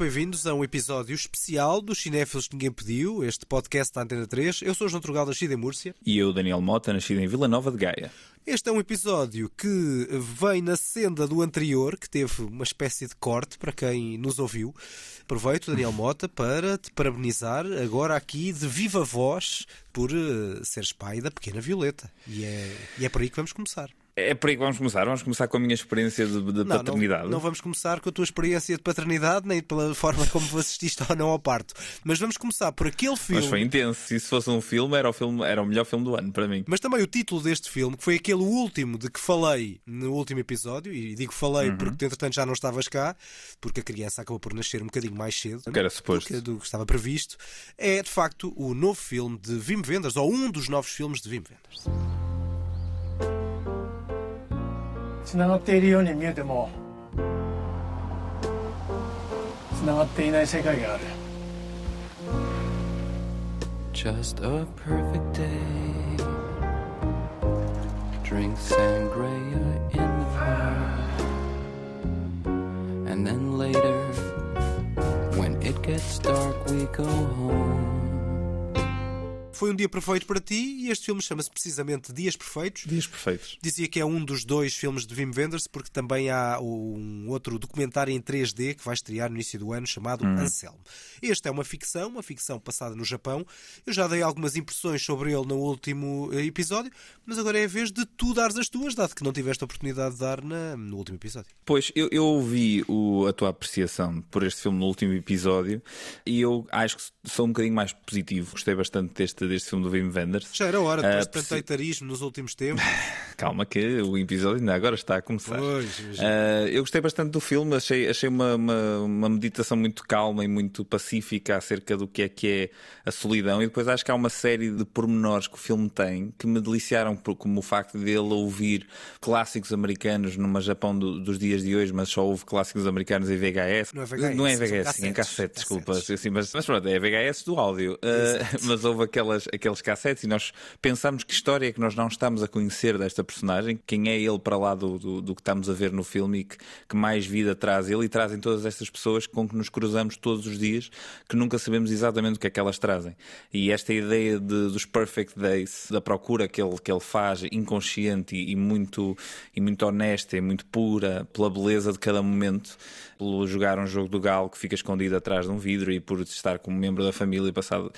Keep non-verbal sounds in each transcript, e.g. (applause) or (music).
muito bem-vindos a um episódio especial dos Cinéfilos que Ninguém Pediu, este podcast da Antena 3. Eu sou o João Trugal, nascido em Múrcia. E eu, Daniel Mota, nascido em Vila Nova de Gaia. Este é um episódio que vem na senda do anterior, que teve uma espécie de corte para quem nos ouviu. Aproveito, Daniel Mota, para te parabenizar agora aqui de viva voz por uh, seres pai da pequena Violeta. E é, e é por aí que vamos começar. É por aí que vamos começar. Vamos começar com a minha experiência de, de não, paternidade. Não, não, vamos começar com a tua experiência de paternidade, nem pela forma como assististe ou não ao parto. Mas vamos começar por aquele filme. Mas foi intenso. Se isso fosse um filme, era o, filme, era o melhor filme do ano para mim. Mas também o título deste filme, que foi aquele último de que falei no último episódio, e digo falei uhum. porque entretanto já não estavas cá, porque a criança acabou por nascer um bocadinho mais cedo do que, era suposto. do que estava previsto, é de facto o novo filme de Wim Wenders, ou um dos novos filmes de Wim Wenders. つながっているように見えてもつながっていない世界がある Just a perfect day Drink sangria in the park And then later When it gets dark we go home Foi um dia perfeito para ti e este filme chama-se precisamente Dias Perfeitos. Dias Perfeitos. Dizia que é um dos dois filmes de Wim Wenders, porque também há um outro documentário em 3D que vai estrear no início do ano chamado hum. Anselmo. Este é uma ficção, uma ficção passada no Japão. Eu já dei algumas impressões sobre ele no último eh, episódio, mas agora é a vez de tu dares as tuas, dado que não tiveste a oportunidade de dar na, no último episódio. Pois, eu, eu ouvi o, a tua apreciação por este filme no último episódio e eu acho que sou um bocadinho mais positivo. Gostei bastante deste deste filme do Wim Wenders. Já era hora, depois uh, de tanto eitarismo nos últimos tempos. (laughs) Calma que o episódio ainda agora está a começar. Pois, uh, eu gostei bastante do filme, achei, achei uma, uma, uma, meditação muito calma e muito pacífica acerca do que é que é a solidão e depois acho que há uma série de pormenores que o filme tem que me deliciaram, como o facto de ele ouvir clássicos americanos numa Japão do, dos dias de hoje, mas só houve clássicos americanos em VHS. Não é VHS, não é VHS, sim, em cassete, desculpa. Assim, mas, mas pronto, é VHS do áudio. Uh, (laughs) mas houve aquelas aquelas, aqueles cassetes e nós pensamos que história é que nós não estamos a conhecer desta personagem, quem é ele para lá do, do, do que estamos a ver no filme e que, que, mais vida traz ele e trazem todas estas pessoas com que nos cruzamos todos os dias, que nunca sabemos exatamente o que é que elas trazem. E esta ideia de, dos perfect days, da procura que ele, que ele faz, inconsciente e, e muito, e muito honesta e muito pura, pela beleza de cada momento, pelo jogar um jogo do galo que fica escondido atrás de um vidro e por estar como membro da família passado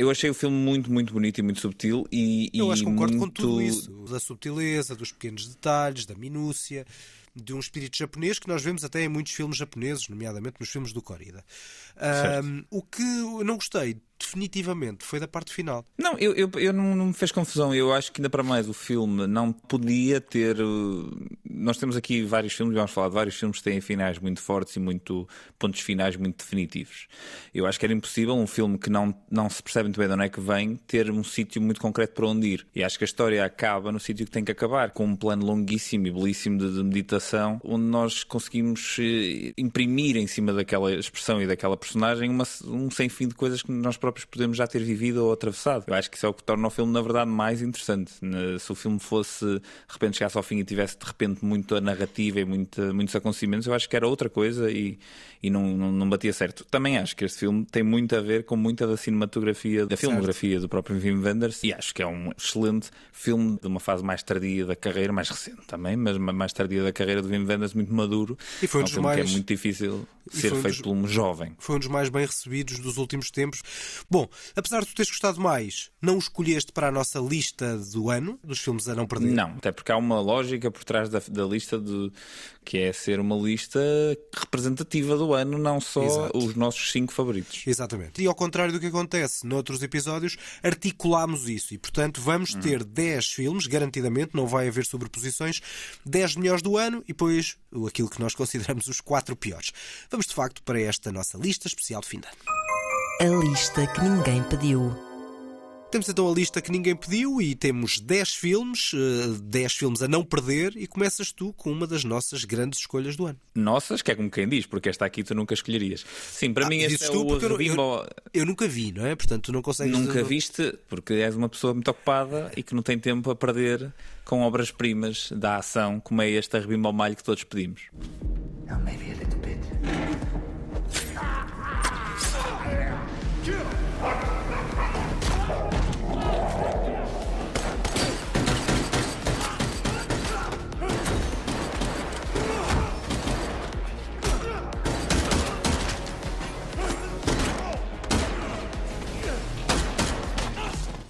eu achei o filme muito, muito bonito e muito subtil e, Eu acho que concordo muito... com tudo isso, da subtileza, dos pequenos detalhes, da minúcia, de um espírito japonês que nós vemos até em muitos filmes japoneses, nomeadamente nos filmes do Corrida. Um, o que eu não gostei definitivamente foi da parte final. Não, eu, eu, eu não, não, me fez confusão. Eu acho que ainda para mais o filme não podia ter. Uh, nós temos aqui vários filmes, vamos falar de vários filmes que têm finais muito fortes e muito pontos finais muito definitivos. Eu acho que era impossível um filme que não, não se percebe muito bem de onde é que vem ter um sítio muito concreto para onde ir. E acho que a história acaba no sítio que tem que acabar, com um plano longuíssimo e belíssimo de, de meditação, onde nós conseguimos uh, imprimir em cima daquela expressão e daquela personagem uma, um sem fim de coisas que nós próprios próprios podemos já ter vivido ou atravessado. Eu acho que isso é o que torna o filme, na verdade, mais interessante. Se o filme fosse, de repente, chegasse ao fim e tivesse, de repente, muita narrativa e muito, muitos acontecimentos, eu acho que era outra coisa e, e não, não, não, batia certo. Também acho que este filme tem muito a ver com muita da cinematografia, da filmografia certo. do próprio Wim Wenders e acho que é um excelente filme de uma fase mais tardia da carreira, mais recente também, mas mais tardia da carreira do Wim Wenders, muito maduro. E foi um, é um dos filme mais... que é muito difícil ser feito dos... por um jovem. Foi um dos mais bem recebidos dos últimos tempos. Bom, apesar de tu teres gostado mais, não o escolheste para a nossa lista do ano, dos filmes a não perder? Não, até porque há uma lógica por trás da, da lista de, que é ser uma lista representativa do ano, não só Exato. os nossos cinco favoritos. Exatamente. E ao contrário do que acontece noutros episódios, articulamos isso e, portanto, vamos hum. ter 10 filmes, garantidamente, não vai haver sobreposições, 10 melhores do ano e depois aquilo que nós (laughs) consideramos os quatro piores. Vamos de facto para esta nossa lista especial de fim de ano. A lista que ninguém pediu. Temos então a lista que ninguém pediu e temos 10 filmes, 10 eh, filmes a não perder e começas tu com uma das nossas grandes escolhas do ano. Nossas, que é como quem diz, porque esta aqui tu nunca escolherias. Sim, para ah, mim este é o eu, eu, eu, nunca vi, não é? Portanto, tu não consegues... Nunca viste, porque és uma pessoa muito ocupada e que não tem tempo a perder com obras-primas da ação, como é este Arrebimbo ao Malho que todos pedimos. Now maybe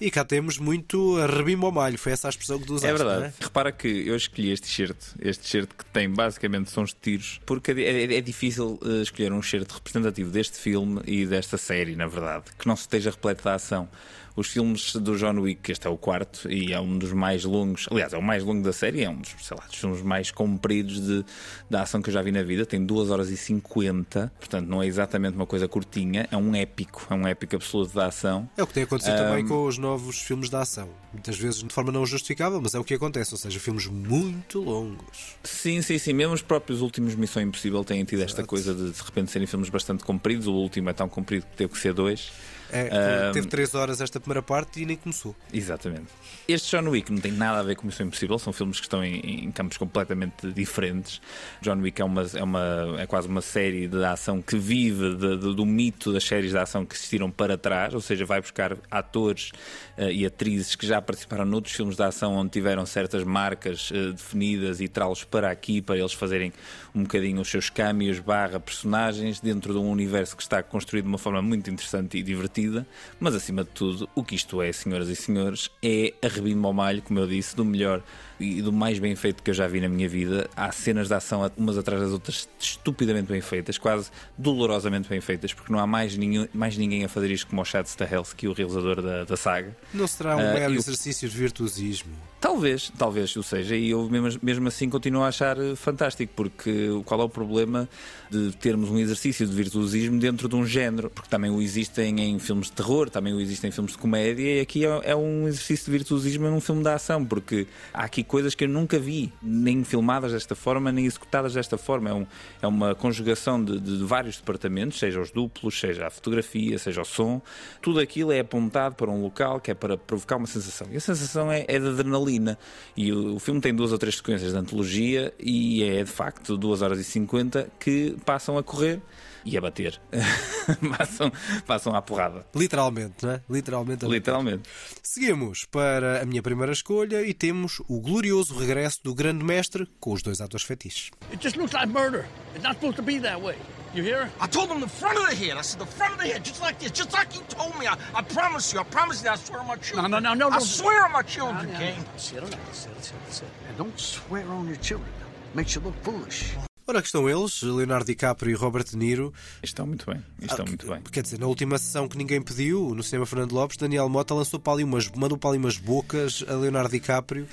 E cá temos muito rebimbo ao malho, foi essa a expressão que tu usaste. É verdade. É? Repara que eu escolhi este shirt, este shirt que tem basicamente sons de tiros, porque é, é, é difícil uh, escolher um shirt representativo deste filme e desta série, na verdade, que não se esteja repleto da ação os filmes do John Wick, este é o quarto e é um dos mais longos, aliás, é o mais longo da série, é um dos, sei lá, dos filmes mais compridos de, da ação que eu já vi na vida, tem 2 horas e 50, portanto não é exatamente uma coisa curtinha, é um épico, é um épico absoluto da ação. É o que tem acontecido um... também com os novos filmes da ação, muitas vezes de forma não justificável, mas é o que acontece, ou seja, filmes muito longos. Sim, sim, sim, mesmo os próprios últimos Missão Impossível têm tido esta Exato. coisa de de repente serem filmes bastante compridos, o último é tão comprido que teve que ser dois. É, teve 3 horas esta primeira parte e nem começou. Exatamente. Este John Wick não tem nada a ver com Missão Impossível, são filmes que estão em, em campos completamente diferentes. John Wick é, uma, é, uma, é quase uma série de ação que vive de, de, do mito das séries de ação que existiram para trás, ou seja, vai buscar atores uh, e atrizes que já participaram noutros filmes de ação onde tiveram certas marcas uh, definidas e trá-los para aqui, para eles fazerem um bocadinho os seus câmbios barra personagens dentro de um universo que está construído de uma forma muito interessante e divertida. Mas acima de tudo, o que isto é, senhoras e senhores, é a rebimbo ao malho, como eu disse, do melhor e do mais bem feito que eu já vi na minha vida. Há cenas de ação umas atrás das outras estupidamente bem feitas, quase dolorosamente bem feitas, porque não há mais, nenhum, mais ninguém a fazer isto como o Chad Stahelski, o realizador da, da saga. Não será um uh, mero exercício de virtuosismo? Talvez, talvez o seja, e eu mesmo, mesmo assim continuo a achar fantástico, porque qual é o problema de termos um exercício de virtuosismo dentro de um género? Porque também o existem em filmes de terror, também o existem em filmes de comédia, e aqui é, é um exercício de virtuosismo num filme de ação, porque há aqui coisas que eu nunca vi, nem filmadas desta forma, nem executadas desta forma. É, um, é uma conjugação de, de, vários departamentos, seja os duplos, seja a fotografia, seja o som. Tudo aquilo é apontado para um local que é para provocar uma sensação. E a sensação é, é de adrenalina. E o, o, filme tem duas ou três sequências de antologia e é de facto 2 horas e 50 que passam a correr e a bater. (laughs) passam, passam à porrada. Literalmente, não é? Literalmente. Literalmente. Seguimos para a minha primeira escolha e temos o glorioso regresso do grande mestre com os dois atores fetiches. It just looks like murder. It's not supposed to be that way. You hear? I told him the front of the head. I said the front of the head, just like this, just like you told me. I, I promise you. I promise you. I swear on my children. No, no, no, no. I swear on my children, no, no, King. Sit down, sit, sit, sit. And don't swear on your children. Makes you look foolish. Ora, aqui estão eles, Leonardo DiCaprio e Robert De Niro. Estão muito bem, estão ah, muito bem. Quer dizer, na última sessão que ninguém pediu, no cinema Fernando Lopes, Daniel Mota lançou para ali umas, mandou para ali umas bocas a Leonardo DiCaprio.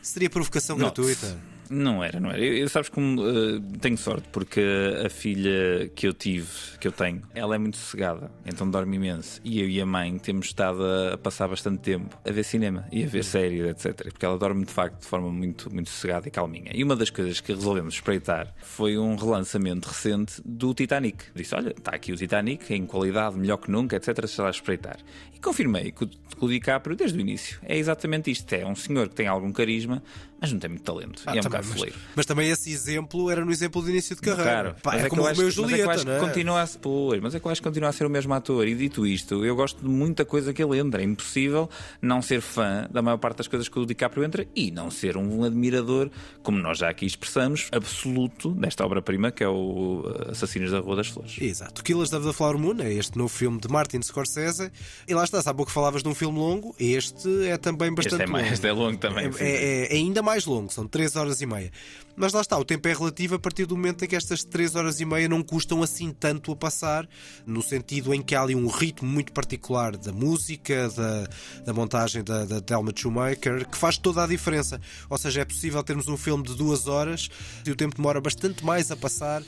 Seria provocação Not. gratuita? Não era, não era. Eu, eu sabes como uh, tenho sorte, porque a filha que eu tive, que eu tenho, ela é muito sossegada, então dorme imenso. E eu e a mãe temos estado a, passar bastante tempo a ver cinema e a ver séries, etc. Porque ela dorme de facto de forma muito, muito sossegada e calminha. E uma das coisas que resolvemos espreitar foi um relançamento recente do Titanic. Disse: Olha, está aqui o Titanic, em qualidade melhor que nunca, etc. Se lá espreitar. E confirmei que o, que o DiCaprio, desde o início, é exatamente isto: é um senhor que tem algum carisma, mas não tem muito talento. Ah, e é um mas, mas, também esse exemplo era no exemplo de início de carreira. Claro, Pá, é, é como o meu Julieta, mas é que é? Continua a, pois, mas é que eu acho que continua a ser o mesmo ator. E dito isto, eu gosto de muita coisa que ele entra. É impossível não ser fã da maior parte das coisas que o DiCaprio entra e não ser um admirador, como nós já aqui expressamos, absoluto desta obra-prima que é o uh, Assassinos da Rua das Flores. Exato. Killers of the Flower Moon é este novo filme de Martin Scorsese. E lá está, há pouco falavas de um filme longo, este é também bastante este é mais, longo. Este é longo também. É, é, é ainda mais longo, são 3 horas e meia. Mas lá está, o tempo é relativo a partir do momento em que estas 3 horas e meia não custam assim tanto a passar, no sentido em que há ali um ritmo muito particular da música, da, da montagem da, da Thelma Schumacher, que faz toda a diferença. Ou seja, é possível termos um filme de duas horas e o tempo demora bastante mais a passar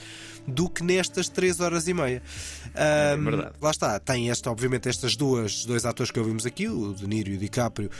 do que nestas 3 horas e meia. É verdade. Lá está, tem esta, obviamente estas duas dois atores que ouvimos aqui, o De Niro e o DiCaprio,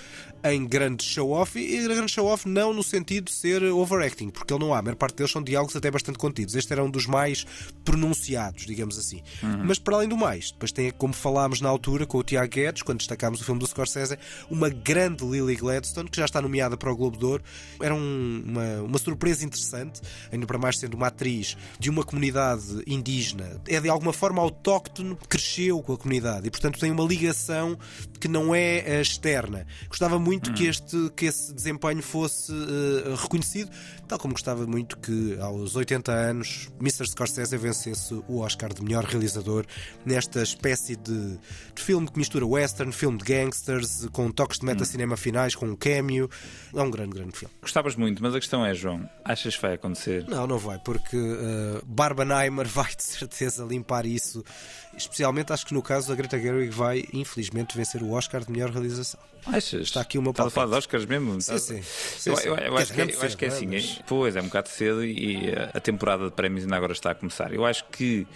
em grande show-off, e grande show-off não no sentido de ser overacting, porque ele não há, a maior parte deles são diálogos até bastante contidos. Este era um dos mais pronunciados, digamos assim. Uhum. Mas para além do mais, depois tem, como falámos na altura com o Tiago Guedes, quando destacámos o filme do Scorsese, uma grande Lily Gladstone, que já está nomeada para o Globo de Ouro. Era um, uma, uma surpresa interessante, ainda para mais sendo uma atriz de uma comunidade indígena. É de alguma forma autóctone, cresceu com a comunidade e, portanto, tem uma ligação que não é eh, externa. Gostava muito que, este, que esse desempenho fosse uh, reconhecido, tal como gostava muito que aos 80 anos Mr. Scorsese vencesse o Oscar de melhor realizador nesta espécie de, de filme que mistura western, filme de gangsters, com toques de meta-cinema finais, com um cameo. É um grande, grande filme. Gostavas muito, mas a questão é, João, achas que vai acontecer? Não, não vai, porque uh, Barbenheimer (laughs) vai de certeza limpar isso. Especialmente acho que no caso da Greta Gerwig vai, infelizmente, vencer o Oscar de melhor realização. Achas? Está aqui uma Estás a falar de Oscars mesmo? Sim, sim. sim, eu, sim. eu- eu acho, que, é eu acho que é assim. não é? Mas- é- Pois, é um bocado cedo e uh, a temporada de prémios ainda agora está a começar. Eu acho que,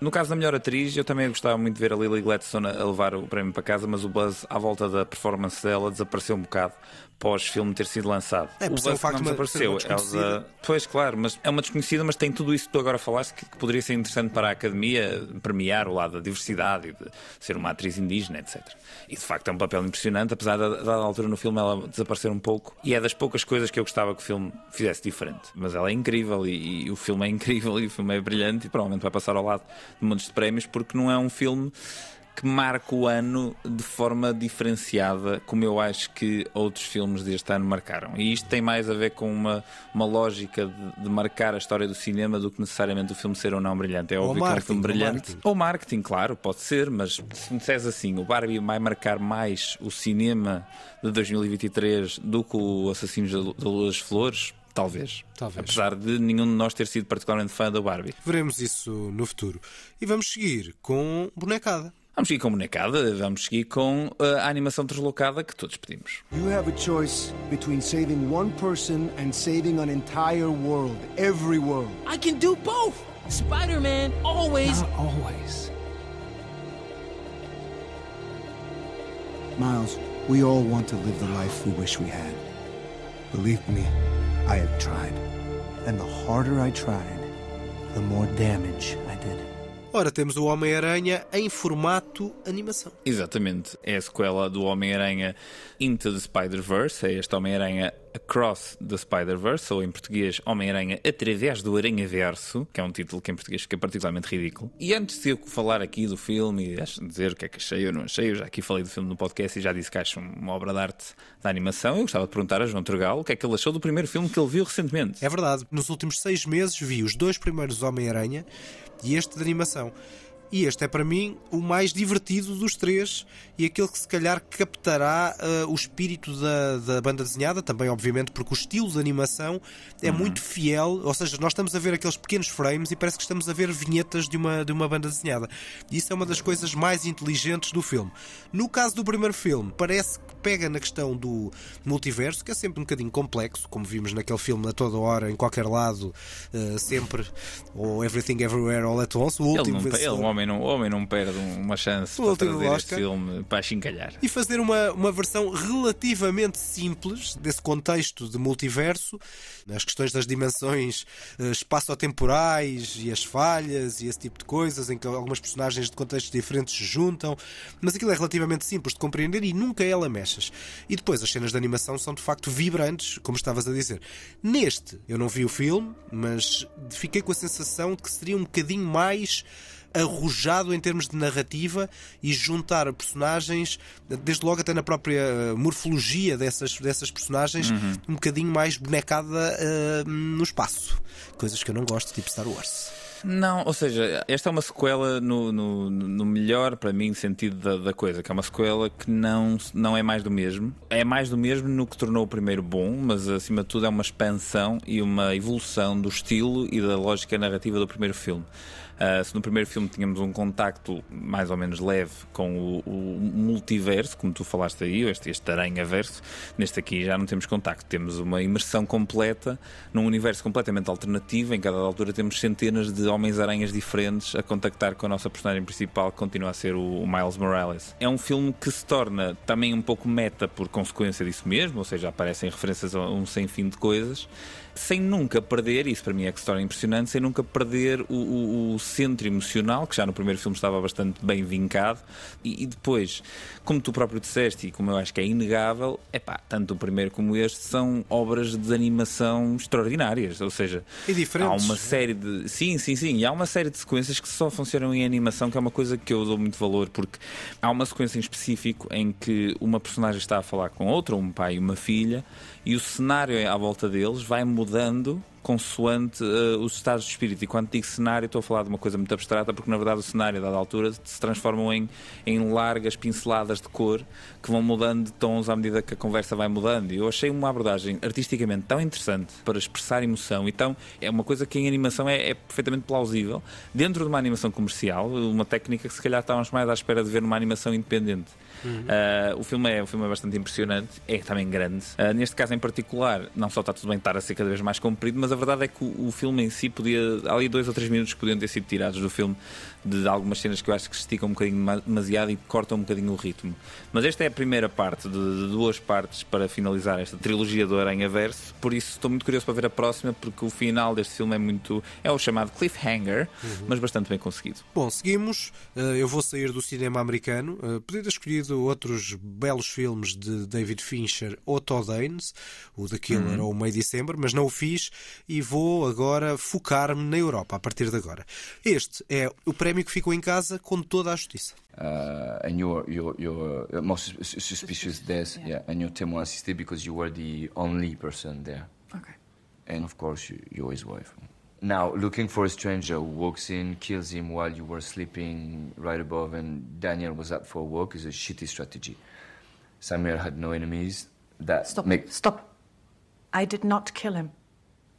no caso da melhor atriz, eu também gostava muito de ver a Lily Gladstone a levar o prémio para casa, mas o buzz à volta da performance dela desapareceu um bocado pós-filme ter sido lançado. É, o buzz facto não desapareceu. Ela- Pois, claro, mas é uma desconhecida, mas tem tudo isso que tu agora falaste que, que poderia ser interessante para a academia premiar o lado da diversidade e de ser uma atriz indígena, etc. E de facto é um papel impressionante, apesar da, da altura no filme ela desaparecer um pouco. E é das poucas coisas que eu gostava que o filme fizesse diferente. Mas ela é incrível e, e o filme é incrível (laughs) e o filme é brilhante e provavelmente vai passar ao lado de montes de prémios porque não é um filme que marca o ano de forma diferenciada, como eu acho que outros filmes deste ano marcaram. E isto tem mais a ver com uma, uma lógica de, de marcar a história do cinema do que necessariamente o filme ser ou não brilhante. É Ou óbvio que é um filme brilhante. marketing. Ou marketing, claro, pode ser, mas se me disseres assim, o Barbie vai marcar mais o cinema de 2023 do que o Assassinos da Lu- da Lua das Flores? Talvez. Talvez. Apesar de nenhum de nós ter sido particularmente fã da Barbie. Veremos isso no futuro. E vamos seguir com bonecada. Vamos seguir com bonecada, vamos seguir com uh, a animação deslocada que todos pedimos. You have a choice between saving one person and saving an entire world. Every world. I can do both. Spider Man always. Not always. Miles, we all want to live the life we wish we had. Believe me, I have tried. And the harder I tried, the more damage I did. Ora, temos o Homem-Aranha em formato animação. Exatamente, é a sequela do Homem-Aranha Into the Spider-Verse, é este Homem-Aranha Across the Spider-Verse, ou em português Homem-Aranha Através do Aranha-Verso, que é um título que em português fica particularmente ridículo. E antes de eu falar aqui do filme e dizer o que é que achei ou não achei, eu já aqui falei do filme no podcast e já disse que acho uma obra de arte da animação, eu gostava de perguntar a João Turgal o que é que ele achou do primeiro filme que ele viu recentemente. É verdade, nos últimos seis meses vi os dois primeiros Homem-Aranha e este de animação. E este é para mim o mais divertido dos três e aquele que se calhar captará uh, o espírito da, da banda desenhada, também obviamente porque o estilo de animação é muito fiel, ou seja, nós estamos a ver aqueles pequenos frames e parece que estamos a ver vinhetas de uma, de uma banda desenhada. E isso é uma das coisas mais inteligentes do filme. No caso do primeiro filme, parece que pega na questão do multiverso, que é sempre um bocadinho complexo, como vimos naquele filme a toda hora, em qualquer lado, uh, sempre, ou Everything Everywhere All at Once, o Ele, último não, ele, vencedor. o, homem não, o homem não perde uma chance O para trazer este filme para chincalhar. e fazer uma, uma versão relativamente simples desse contexto de multiverso, as questões das dimensões eh, espaço-temporais e as falhas e esse tipo de coisas, em que algumas personagens de contextos diferentes se juntam, mas aquilo é relativamente simples de compreender e nunca é lamechas. E depois as cenas de animação são de facto vibrantes, como estavas a dizer. Neste, eu não vi o filme, mas fiquei com a sensação de que seria um bocadinho mais arrojado em termos de narrativa e juntar personagens, desde logo até na própria eh, morfologia dessas, dessas personagens, um bocadinho mais bonecada eh, no espaço. Coisas que eu não gosto, tipo Star Wars. Não, ou seja, esta é uma sequela no, no, no melhor, para mim, sentido da, da coisa, que é uma sequela que não, não é mais do mesmo. É mais do mesmo no que tornou o primeiro bom, mas acima de tudo é uma expansão e uma evolução do estilo e da lógica narrativa do primeiro filme. Ah, se no primeiro filme tínhamos um contacto mais ou menos leve com o, o multiverso, como tu falaste aí, este, este aranha-verso, neste aqui já não temos contacto. Temos uma imersão completa num universo completamente alternativo. Em cada altura temos centenas de Homens-Aranhas diferentes a contactar com a nossa personagem principal, que continua a ser o, o Miles Morales. É um filme que se torna também um pouco meta por consequência disso mesmo, ou seja, aparecem referências a um sem fim de coisas, sem nunca perder, isso para mim é que se torna impressionante, sem nunca perder o, o- o centro emocional, que já no primeiro filme estava bastante bem vincado, e, e depois, como tu próprio disseste, e como eu acho que é inegável, é pá, tanto o primeiro como este são obras de animação extraordinárias, ou seja, há uma série de. Sim, sim, sim, e há uma série de sequências que só funcionam em animação, que é uma coisa que eu dou muito valor, porque há uma sequência em específico em que uma personagem está a falar com outra, um pai e uma filha, e o cenário à volta deles vai mudando consoante eh, os estados de espírito. E quando digo cenário, estou a falar de uma coisa muito abstrata, porque na verdade o cenário, a dada altura, se transformam em, em largas pinceladas de cor que vão mudando de tons à medida que a conversa vai mudando. E eu achei uma abordagem artisticamente tão interessante para expressar emoção. Então, é uma coisa que em animação é, é perfeitamente plausível. Dentro de uma animação comercial, uma técnica que se calhar estávamos mais à espera de ver numa animação independente. Uh, o, filme é, o filme é bastante impressionante, é também grande. Uh, neste caso em particular, não só está tudo bem estar a ser cada vez mais comprido, mas a verdade é que o, o filme em si podia. Há ali dois ou três minutos que podiam ter sido tirados do filme de algumas cenas que eu acho que se esticam um bocadinho ma- demasiado e cortam um bocadinho o ritmo. Mas esta é a primeira parte de, de duas partes para finalizar esta trilogia do Aranha Verso. Por isso estou muito curioso para ver a próxima, porque o final deste filme é muito. é o chamado cliffhanger, mas bastante bem conseguido. Bom, seguimos. Uh, eu vou sair do cinema americano. Uh, podia ter escolhido outros belos filmes de David Fincher ou Todd Haynes, o The Killer ou o May December, mas não o fiz e vou agora focar-me na Europa a partir de agora. Este é o prémio que ficou em casa com toda a justiça. uh, and you're you're you're uh, most sus- suspicious death, yeah. and you're témoin assisté because you were the only person there, Okay. and of course you, you're his wife. Now, looking for a stranger who walks in, kills him while you were sleeping right above, and Daniel was out for a walk is a shitty strategy. Samuel had no enemies. That Stop. make Stop. I did not kill him.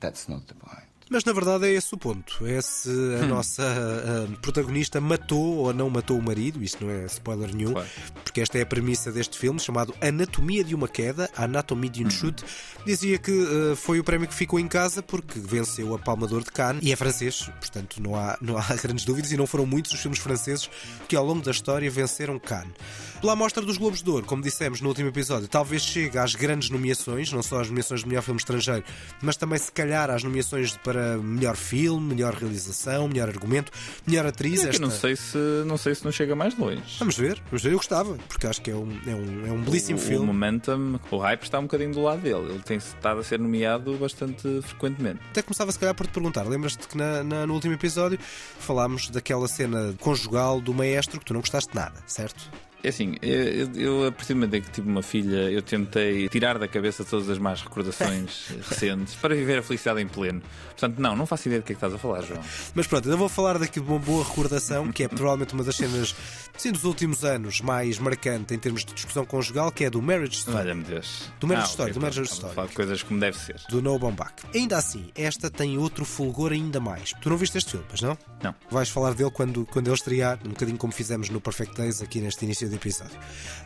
that's not the point. Mas na verdade é esse o ponto. É se a nossa ah, protagonista matou ou não matou o marido. Isto não é spoiler nenhum, Claro. porque esta é a premissa deste filme chamado Anatomia de uma Queda, Anatomie de um Chute. Dizia que ah, foi o prémio que ficou em casa porque venceu a Palma de Cannes e é francês, portanto não há, não há (laughs) grandes dúvidas. E não foram muitos os filmes franceses que ao longo da história venceram Cannes. Pela amostra dos Globos de Ouro, como dissemos no último episódio, talvez chegue às grandes nomeações, não só às nomeações de melhor filme estrangeiro, mas também se calhar às nomeações para melhor filme, melhor realização, melhor argumento, melhor atriz. É que esta- não sei se não sei se não chega mais longe. Vamos ver, vamos ver. Eu gostava, porque acho que é um, é um, é um belíssimo o, filme. O momentum, o hype está um bocadinho do lado dele. Ele tem estado a ser nomeado bastante frequentemente. Até começava se calhar por te perguntar, lembras-te que na- na- no último episódio falámos daquela cena conjugal do maestro que tu não gostaste nada, certo? É assim, eu, eu a partir do momento em que tive uma filha, eu tentei tirar da cabeça todas as más recordações (laughs) recentes para viver a felicidade em pleno. Portanto, não, não faço ideia do que é que estás a falar, João. Mas pronto, eu vou falar daqui de uma boa recordação, que é provavelmente uma das cenas sim, dos últimos anos mais marcante em termos de discussão conjugal, que é do Marriage Story. Valha-me Deus. Do Marriage Ah, Story, ok, do Marriage Story. falar de coisas como deve ser. Do Noah Baumbach. Ainda assim, esta tem outro fulgor ainda mais. Tu não viste este filme, pois não? Não. Vais falar dele quando, quando ele estrear, um bocadinho como fizemos no Perfect Days aqui neste início de episódio.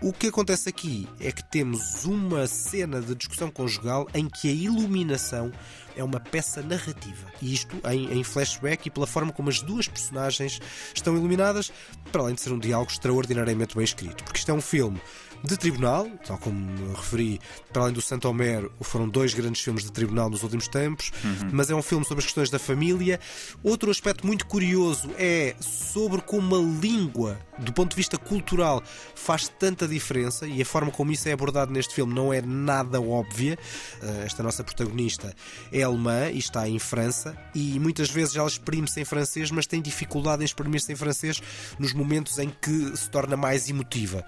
O que acontece aqui é que temos uma cena de discussão conjugal em que a iluminação é uma peça narrativa. E isto em, em flashback e pela forma como as duas personagens estão iluminadas, para além de ser um diálogo extraordinariamente bem escrito. Porque isto é um filme de tribunal, tal como referi, para além do Santo Homero, foram dois grandes filmes de tribunal nos últimos tempos, mas é um filme sobre as questões da família. Outro aspecto muito curioso é sobre como a língua, do ponto de vista cultural, faz tanta diferença e a forma como isso é abordado neste filme não é nada óbvia. Eh, Esta nossa protagonista é alemã e está em França e muitas vezes ela exprime-se em francês, mas tem dificuldade em exprimir-se em francês nos momentos em que se torna mais emotiva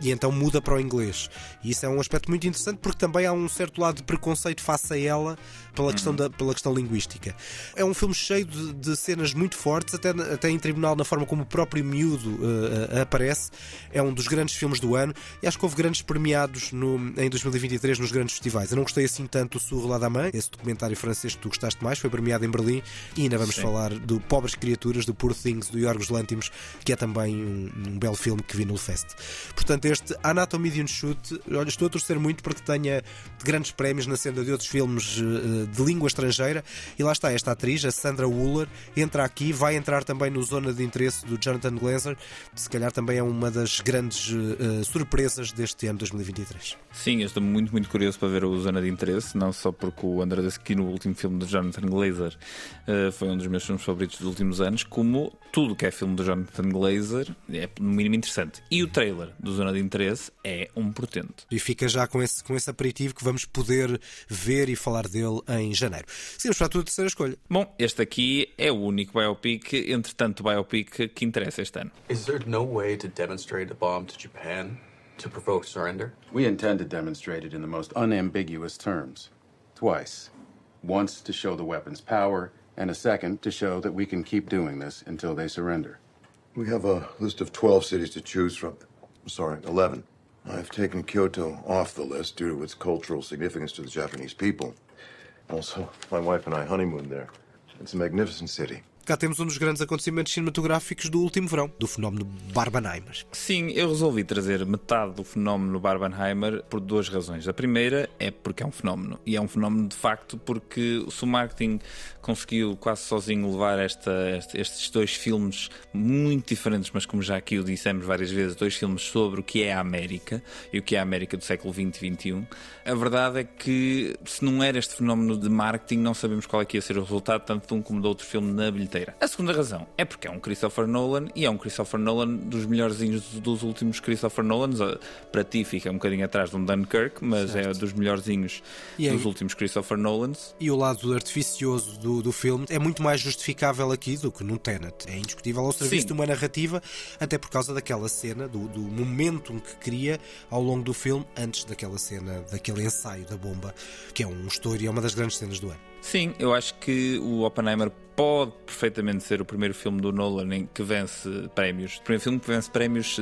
e então muda para o inglês. E isso é um aspecto muito interessante porque também há um certo lado de preconceito face a ela pela questão, da, pela questão linguística. É um filme cheio de, de cenas muito fortes, até, até em tribunal, na forma como o próprio miúdo eh, eh, aparece. É um dos grandes filmes do ano e acho que houve grandes premiados no, em 2023 nos grandes festivais. Eu não gostei assim tanto do Sur La Dame, esse documentário francês que tu gostaste mais, foi premiado em Berlim e ainda vamos Sim. falar do Pobres Criaturas, do Poor Things, do Yorgos Lantimos, que é também um, um belo filme que vi no Fest. Portanto, este Anatomia Renato Medium Shoot, olha, estou a torcer muito porque tenha grandes prémios na senda de outros filmes uh, de língua estrangeira. E lá está esta atriz, a Sandra Wuller, entra aqui, vai entrar também no zona de interesse do Jonathan Glazer. Se calhar também é uma das grandes uh, surpresas deste ano 2023. Sim, eu estou muito, muito curioso para ver o Zona de Interesse, não só porque o André Deskey no último filme do Jonathan Glazer uh, foi um dos meus filmes favoritos dos últimos anos, como tudo que é filme do Jonathan Glazer é no mínimo interessante. E o trailer do Zona de Interesse é um portento. E fica já com esse, com esse aperitivo que vamos poder ver e falar dele em janeiro. Seguimos para a tua terceira escolha. Bom, este aqui é o único biopic, entretanto, biopic que interessa este ano. Is there no way to demonstrate a bomb to Japan? to provoke surrender? We intend to demonstrate it in the most unambiguous terms. Twice. Once to show the weapon's power, and a second to show that we can keep doing this until they surrender. We have a list of 12 cities to choose from. Sorry, 11. I've taken Kyoto off the list due to its cultural significance to the Japanese people. Also, my wife and I honeymooned there. It's a magnificent city. Cá temos um dos grandes acontecimentos cinematográficos do último verão, do fenómeno Barbenheimer. Sim, eu resolvi trazer metade do fenómeno Barbenheimer por duas razões. A primeira é porque é um fenómeno, e é um fenómeno de facto porque o seu marketing conseguiu quase sozinho levar esta, estes dois filmes muito diferentes, mas como já aqui o dissemos várias vezes, dois filmes sobre o que é a América e o que é a América do século XX e XXI. A verdade é que se não era este fenómeno de marketing, não sabemos qual é que ia ser o resultado, tanto de um como do outro filme na bilheteira inteira. A segunda razão é porque é um Christopher Nolan e é um Christopher Nolan dos melhorzinhos dos últimos Christopher Nolans. Para ti fica um bocadinho atrás de um Dunkirk, mas é certo. é dos melhorzinhos e dos últimos Christopher Nolans. E o lado artificioso do, do filme é muito mais justificável aqui do que no Tenet. É indiscutível ao serviço Sim. de uma narrativa, até por causa daquela cena, do, do momento que cria ao longo do filme, antes daquela cena, daquele ensaio da bomba, que é um estouro e é uma das grandes cenas do ano. Sim, eu acho que o Oppenheimer pode perfeitamente ser o primeiro filme do Nolan em que vence prémios. O primeiro filme que vence prémios,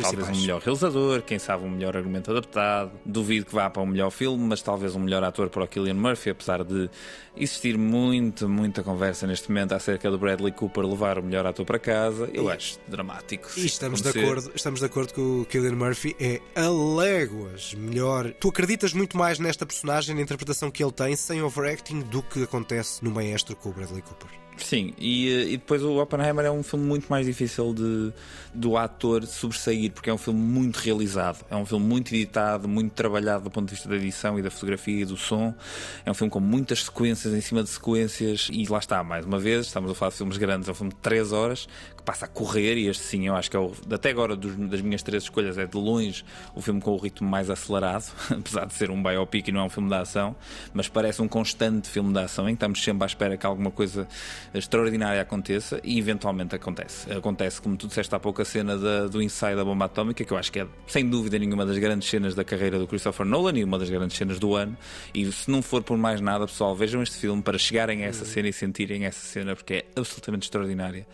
talvez um melhor realizador, quem sabe um melhor argumento adaptado. Duvido que vá para um melhor filme, mas talvez um melhor ator para o Killian Murphy, apesar de existir muito, muita conversa neste momento acerca do Bradley Cooper levar o melhor ator para casa. Eu e, acho dramático. E estamos de, acordo, estamos de acordo que o Killian Murphy é a léguas melhor. Tu acreditas muito mais nesta personagem, na interpretação que ele tem, sem overacting, do que acontece no maestro com o Bradley Cooper. Sim, e, eh, e, depois o Oppenheimer é um filme muito mais difícil de, do ator sobressair, porque é um filme muito realizado, é um filme muito editado, muito trabalhado do ponto de vista da edição e da fotografia e do som. É um filme com muitas sequências em cima de sequências, e lá está, mais uma vez, estamos a falar de filmes grandes, é um filme de 3 horas passa a correr, e este sim, eu acho que é o, até agora dos, das minhas três escolhas, é de longe o filme com o ritmo mais acelerado, (laughs) apesar de ser um biopic e não é um filme de ação, mas parece um constante filme de ação em que estamos sempre à espera que alguma coisa extraordinária aconteça e eventualmente acontece. Acontece, como tu disseste há pouco, a cena da, do ensaio da bomba atómica, que eu acho que é, sem dúvida nenhuma, das grandes cenas da carreira do Christopher Nolan e uma das grandes cenas do ano. E se não for por mais nada, pessoal, vejam este filme para chegarem a essa cena e sentirem essa cena, porque é absolutamente extraordinária.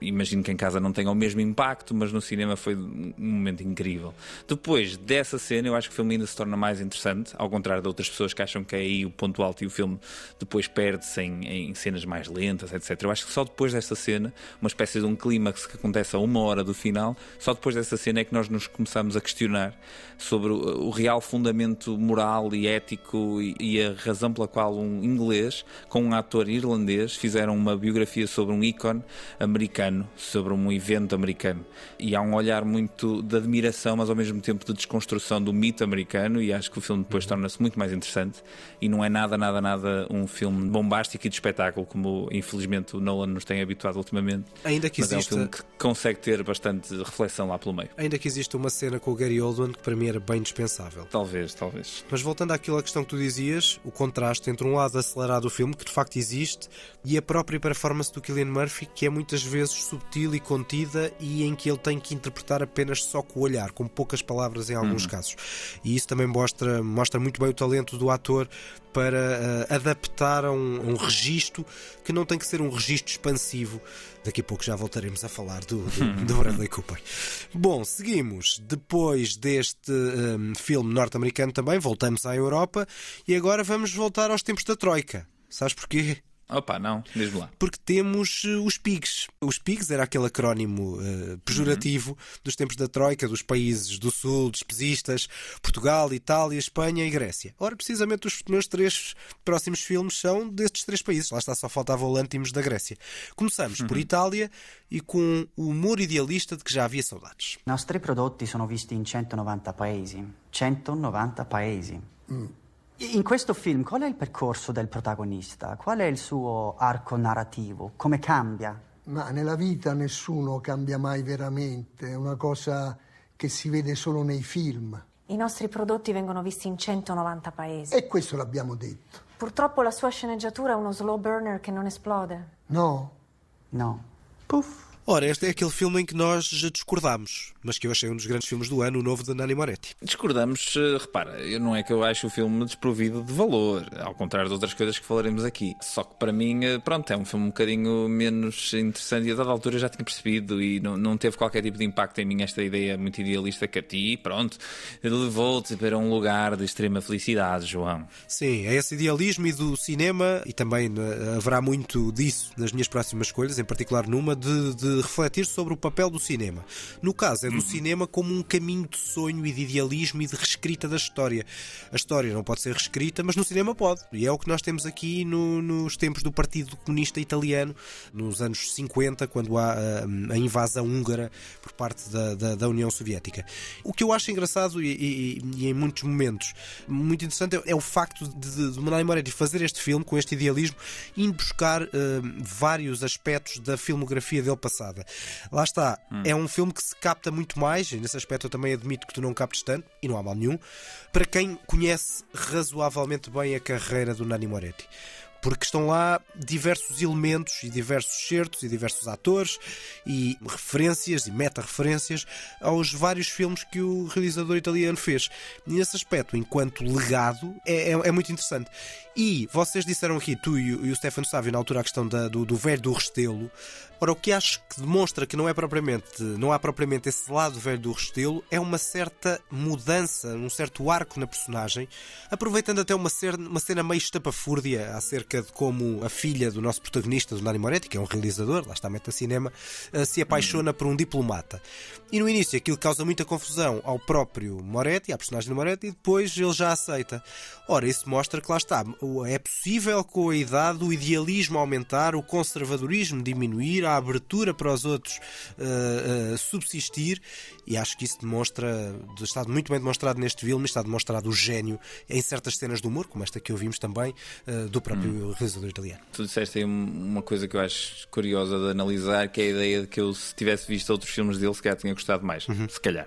Imagino que em casa não tenha o mesmo impacto, mas no cinema foi um momento incrível. Depois dessa cena, eu acho que o filme ainda se torna mais interessante, ao contrário de outras pessoas que acham que é aí o ponto alto e o filme depois perde-se em, em, cenas mais lentas, etc. Eu acho que só depois dessa cena, uma espécie de um clímax que acontece a uma hora do final, só depois dessa cena é que nós nos começamos a questionar sobre o, real fundamento moral e ético e, e a razão pela qual um inglês com um ator irlandês fizeram uma biografia sobre um ícone americano americano, sobre um evento americano. E há um olhar muito de admiração, mas ao mesmo tempo de desconstrução do mito americano, e acho que o filme depois uhum. torna-se muito mais interessante. E não é nada, nada, nada um filme bombástico e de espetáculo, como infelizmente o Nolan nos tem habituado ultimamente. Ainda que mas exista... é um filme que consegue ter bastante reflexão lá pelo meio. Ainda que exista uma cena com o Gary Oldman que para mim era bem dispensável. Talvez, talvez. Mas voltando àquilo à questão que tu dizias, o contraste entre um lado acelerado do filme, que de facto existe, e a própria performance do Killian Murphy, que é muitas vezes subtil e contida e em que ele tem que interpretar apenas só com o olhar, com poucas palavras em alguns uhum. casos. E isso também mostra, mostra muito bem o talento do ator para uh, adaptar a um, a um registro que não tem que ser um registro expansivo. Daqui a pouco já voltaremos a falar do, do, do Bradley Cooper. Bom, seguimos. Depois deste um, filme norte-americano também, voltamos à Europa e agora vamos voltar aos tempos da Troika. Sabes porquê? Opa, não, diz-me lá. Porque temos uh, os PIGs. Os PIGs era aquele acrónimo uh, pejorativo uhum. dos tempos da Troika, dos países do Sul, despesistas, Portugal, Itália, Espanha e Grécia. Ora, precisamente os meus três próximos filmes são destes três países. Lá está, só faltava o Lântimos da Grécia. Começamos uhum. por Itália e com o humor idealista de que já havia saudades. I nostri prodotti sono visti in 190 paesi. 190 paesi. Mm. In questo film qual è il percorso del protagonista? Qual è il suo arco narrativo? Come cambia? Ma nella vita nessuno cambia mai veramente, è una cosa che si vede solo nei film. I nostri prodotti vengono visti in 190 paesi. E questo l'abbiamo detto. Purtroppo la sua sceneggiatura è uno slow burner che non esplode. No. No. Puff. Ora, este é aquele filme em que nós já discordámos, mas que eu achei um dos grandes filmes do ano, o novo de Nani Moretti. Discordamos, eh, repara, não é que eu acho o filme desprovido de valor, ao contrário de outras coisas que falaremos aqui. Só que para mim, eh, pronto, é um filme um bocadinho menos interessante e a dada altura já tinha percebido e não, não teve qualquer tipo de impacto em mim esta ideia muito idealista que a ti, pronto, levou-te para um lugar de extrema felicidade, João. Sim, é esse idealismo e do cinema, e também eh, haverá muito disso nas minhas próximas escolhas, em particular numa, de, de refletir sobre o papel do cinema. No caso, é do uhum. cinema como um caminho de sonho e de idealismo e de reescrita da história. A história não pode ser reescrita, mas no cinema pode. E é o que nós temos aqui no, nos tempos do Partido Comunista Italiano, nos anos 50, quando há a, hum, a invasão húngara por parte da, da, da, União Soviética. O que eu acho engraçado e, e, e em muitos momentos muito interessante é, é o facto de, de Manai Moretti fazer este filme com este idealismo, indo buscar uh, vários aspectos da filmografia dele passada. Lá está, hum. é um filme que se capta muito mais, e nesse aspecto eu também admito que tu não captes tanto, e não há mal nenhum, para quem conhece razoavelmente bem a carreira do Nani Moretti porque estão lá diversos elementos e diversos certos e diversos atores e referências e meta-referências aos vários filmes que o realizador italiano fez. E nesse aspecto, enquanto legado, é, é, é muito interessante. E vocês disseram aqui, tu e o, Stefano Sávio, na altura, a questão da, do, do velho do Restelo. Ora, o que acho que demonstra que não é propriamente, não há propriamente esse lado velho do Restelo é uma certa mudança, um certo arco na personagem, aproveitando até uma cena, uma cena meio estapafúrdia acerca de como a filha do nosso protagonista, do Nani Moretti, que é um realizador, lá está meta cinema, eh, se apaixona por um diplomata. E no início aquilo causa muita confusão ao próprio Moretti, à personagem de Moretti, e depois ele já aceita. Ora, isso mostra que lá está, é possível com a idade o idealismo aumentar, o conservadorismo diminuir, a abertura para os outros uh, uh, subsistir e acho que isso demonstra, está muito bem demonstrado neste filme, está demonstrado o gênio em certas cenas de humor, como esta que ouvimos também, uh, do próprio hum. realizador italiano. Tu disseste aí uma coisa que eu acho curiosa de analisar, que é a ideia de que eu, se tivesse visto outros filmes dele, se calhar tinha gostado mais, uhum. se calhar.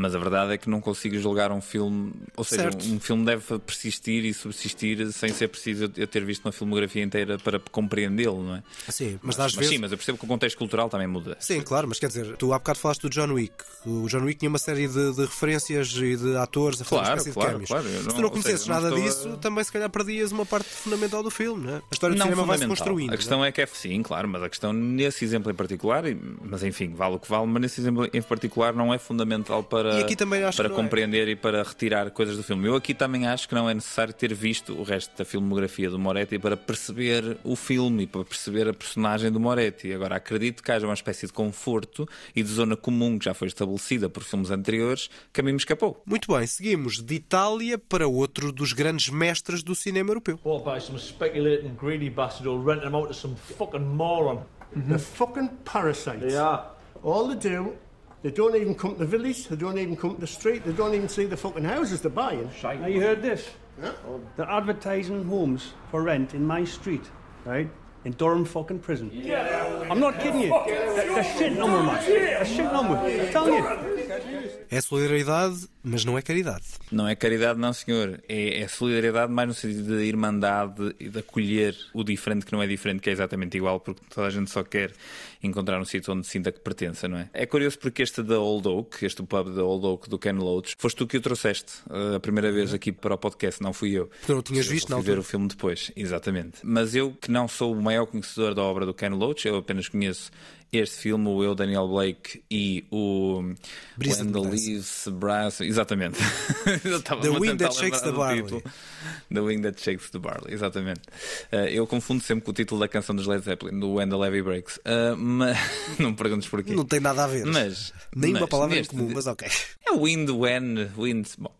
Mas a verdade é que não consigo julgar um filme, ou seja, um, um, filme deve persistir e subsistir sem ser preciso eu ter visto uma filmografia inteira para compreendê-lo, não é? Sim, mas, mas, mas vezes... sim, mas eu percebo que o contexto cultural também muda. Sim, claro, mas quer dizer, tu há bocado falaste do John Wick. O John Wick tinha uma série de, de referências e de atores a fazer claro, uma claro, de claro, Se tu não conhecesses seja, nada disso, a... também se calhar perdias uma parte fundamental do filme, não é? A história do não cinema vai se construindo. A questão é? é que é sim, claro, mas a questão nesse exemplo em particular, mas enfim, vale o que vale, mas nesse exemplo em particular não é fundamental para, para é. compreender é. e para retirar coisas do filme. Eu aqui também acho que não é necessário ter visto o resto da filmografia do Moretti para perceber o filme e para perceber a personagem do Moretti. Agora, acredito que haja uma espécie de conforto e de zona comum que já foi estabelecida por filmes anteriores que a mim me escapou. Muito bem, seguimos de Itália para outro dos grandes mestres do cinema europeu. Bought by some speculating greedy bastard who'll rent them out to some fucking moron. Mm -hmm. They're fucking parasites. They are. All they do They don't even come to the village. They don't even come to the street. They don't even see the fucking houses they're buying. Now you heard this? Yeah. They're advertising homes for rent in my street, right? In Durham fucking prison. Yeah. I'm not kidding you. They're, they're shitting on me, man. They're shitting on me. I'm telling you. É solidariedade, mas não é caridade. Não é caridade, não, senhor. É, é solidariedade mais no sentido de irmandade e de acolher o diferente que não é diferente, que é exatamente igual, porque toda a gente só quer encontrar um sítio onde sinta que pertença, não é? É curioso porque este da Old Oak, este pub da Old Oak do Ken Loach, foste tu que o trouxeste uh, a primeira vez aqui para o podcast, não fui eu. Tu não tinhas visto, não? ver o filme depois, exatamente. Mas eu, que não sou o maior conhecedor da obra do Ken Loach, eu apenas conheço este filme, o eu, Daniel Blake e o Brisa Wendell Leaves, Brass, exatamente. (laughs) The Wind That Shakes the Barley. The Wind That Shakes the Barley, exatamente. Uh, eu confundo sempre com o título da canção dos Led Zeppelin, do When the Levy Breaks. Uh, mas (laughs) não me perguntes porquê. Não tem nada a ver. Mas, Nem mas, uma palavra neste, em comum, mas ok. É Wind, When, Wind. Bom,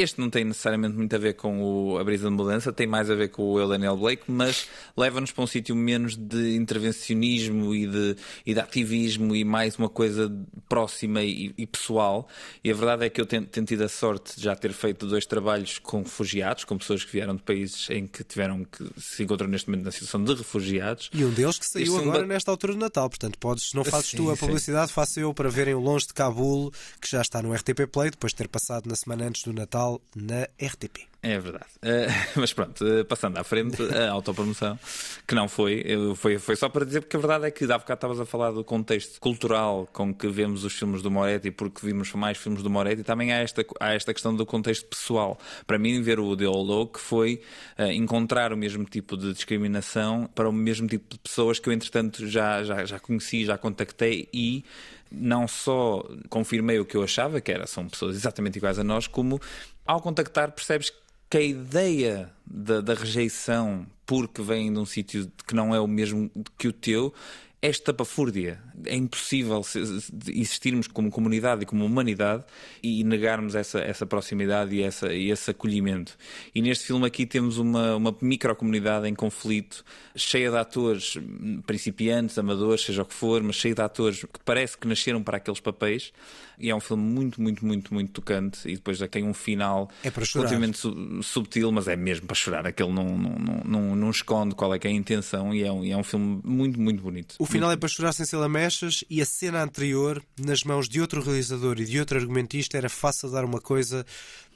este não tem necessariamente muito a ver com o, a brisa de mudança, tem mais a ver com o Daniel Blake, mas leva-nos para um sítio menos de intervencionismo e de, e de ativismo e mais uma coisa próxima e, e pessoal. E a verdade é que eu tenho, tenho tido a sorte de já ter feito dois trabalhos com refugiados, com pessoas que vieram de países em que tiveram que se encontram neste momento na situação de refugiados. E um deles que saiu Isto agora são- nesta altura de Natal. Portanto, podes, não fazes Sim, tu a sim. publicidade, faço eu para verem o Longe de Cabul, que já está no RTP Play, depois de ter passado na semana antes do Natal na RTP. É verdade. Eh, (laughs) mas pronto, eh, passando à frente, a autopromoção, que não foi, foi, foi só para dizer porque a verdade é que há bocado estavas a falar do contexto cultural com que vemos os filmes do Moretti, porque vimos mais filmes do Moretti, também há esta, há esta questão do contexto pessoal. Para mim, ver o The Old Oak foi eh, encontrar o mesmo tipo de discriminação para o mesmo tipo de pessoas que eu, entretanto, já, já, já conheci, já contactei e não só confirmei o que eu achava, que era, são pessoas exatamente iguais a nós, como ao contactar percebes que a ideia da, da rejeição porque vem de um sítio que não é o mesmo que o teu é estapafúrdia. É impossível existirmos como comunidade e como humanidade e negarmos essa, essa proximidade e, essa, e esse acolhimento. E neste filme aqui temos uma, uma microcomunidade em conflito, cheia de atores hum, principiantes, amadores, seja o que for, mas cheia de atores que parece que nasceram para aqueles papéis. E é um filme muito, muito, muito, muito tocante. E depois tem um final É para chorar. relativamente su- subtil, mas é mesmo para chorar. Aquele não, não, não, não, não esconde qual é que é a intenção e é um, é um filme muito, muito bonito. O final é para chorar sem ser lamechas e a cena anterior, nas mãos de outro realizador e de outro argumentista, era fácil dar uma coisa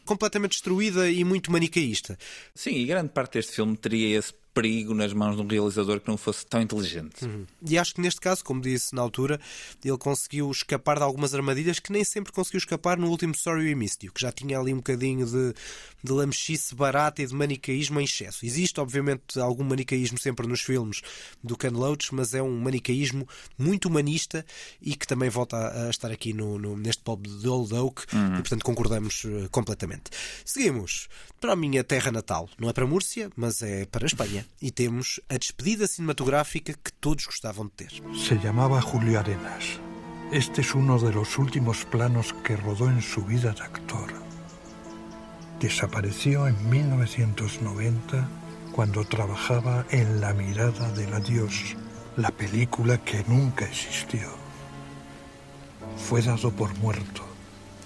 completamente destruída e muito manicaísta. Sim, e grande parte deste filme teria esse perigo nas mãos de um realizador que não fosse tão inteligente. E acho que neste caso, como disse na altura, ele conseguiu escapar de algumas armadilhas que nem sempre conseguiu escapar no último Sorry We Missed You, que já tinha ali um bocadinho de, de lamechice barata e de manicaísmo em excesso. Existe, obviamente, algum manicaísmo sempre nos filmes do Ken Loach, mas é um manicaísmo muito humanista e que também volta a, a estar aqui no, no- neste pop de Old Oak Uhum. e, portanto, concordamos eh, completamente. Seguimos para a minha terra natal. Não é para Múrcia, mas é para a Espanha. E temos a despedida cinematográfica que todos gostavam de ter. Se llamaba Julio Arenas. Este es uno de los últimos planos que rodó en su vida de actor. Desapareció en 1990 cuando trabajaba en La mirada del adiós, la película que nunca existió. Fue dado por muerto,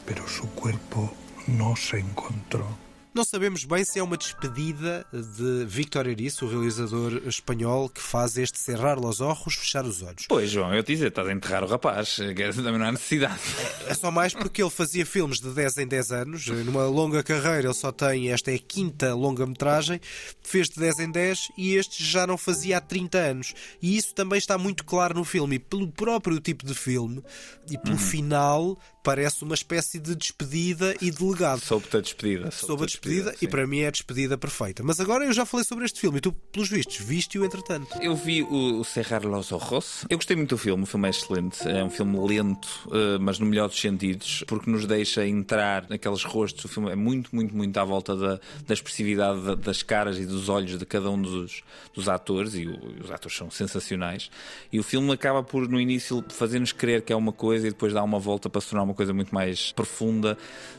pero su cuerpo no se encontró. Não sabemos bem se é uma despedida de Victor Erice, o realizador espanhol que faz este cerrar los ojos, fechar os olhos. Pois, João, eu te dizer, estás a enterrar o rapaz, (laughs) que também não há necessidade. É só mais porque ele fazia filmes de 10 em 10 anos. Numa longa carreira, ele só tem, esta é a quinta longa-metragem, fez de 10 em 10 e este já não fazia há 30 anos. E isso também está muito claro no filme. E pelo próprio tipo de filme e pelo final, parece uma espécie de despedida e de legado. Soube-te a despedida. Soube a despedida e para mim é a despedida perfeita. Mas agora eu já falei sobre este filme e tu, pelos vistos, viste-o entretanto. Eu vi o, o Cerrar los Ojos. Eu gostei muito do filme, o filme é excelente. É um filme lento, eh, mas no melhor dos sentidos, porque nos deixa entrar naqueles rostos. O filme é muito, muito, muito à volta da, da expressividade da- das caras e dos olhos de cada um dos, dos atores, e, o- e os atores são sensacionais. E o filme acaba por, no início, fazer-nos crer que é uma coisa e depois dá uma volta para se tornar uma coisa muito mais profunda,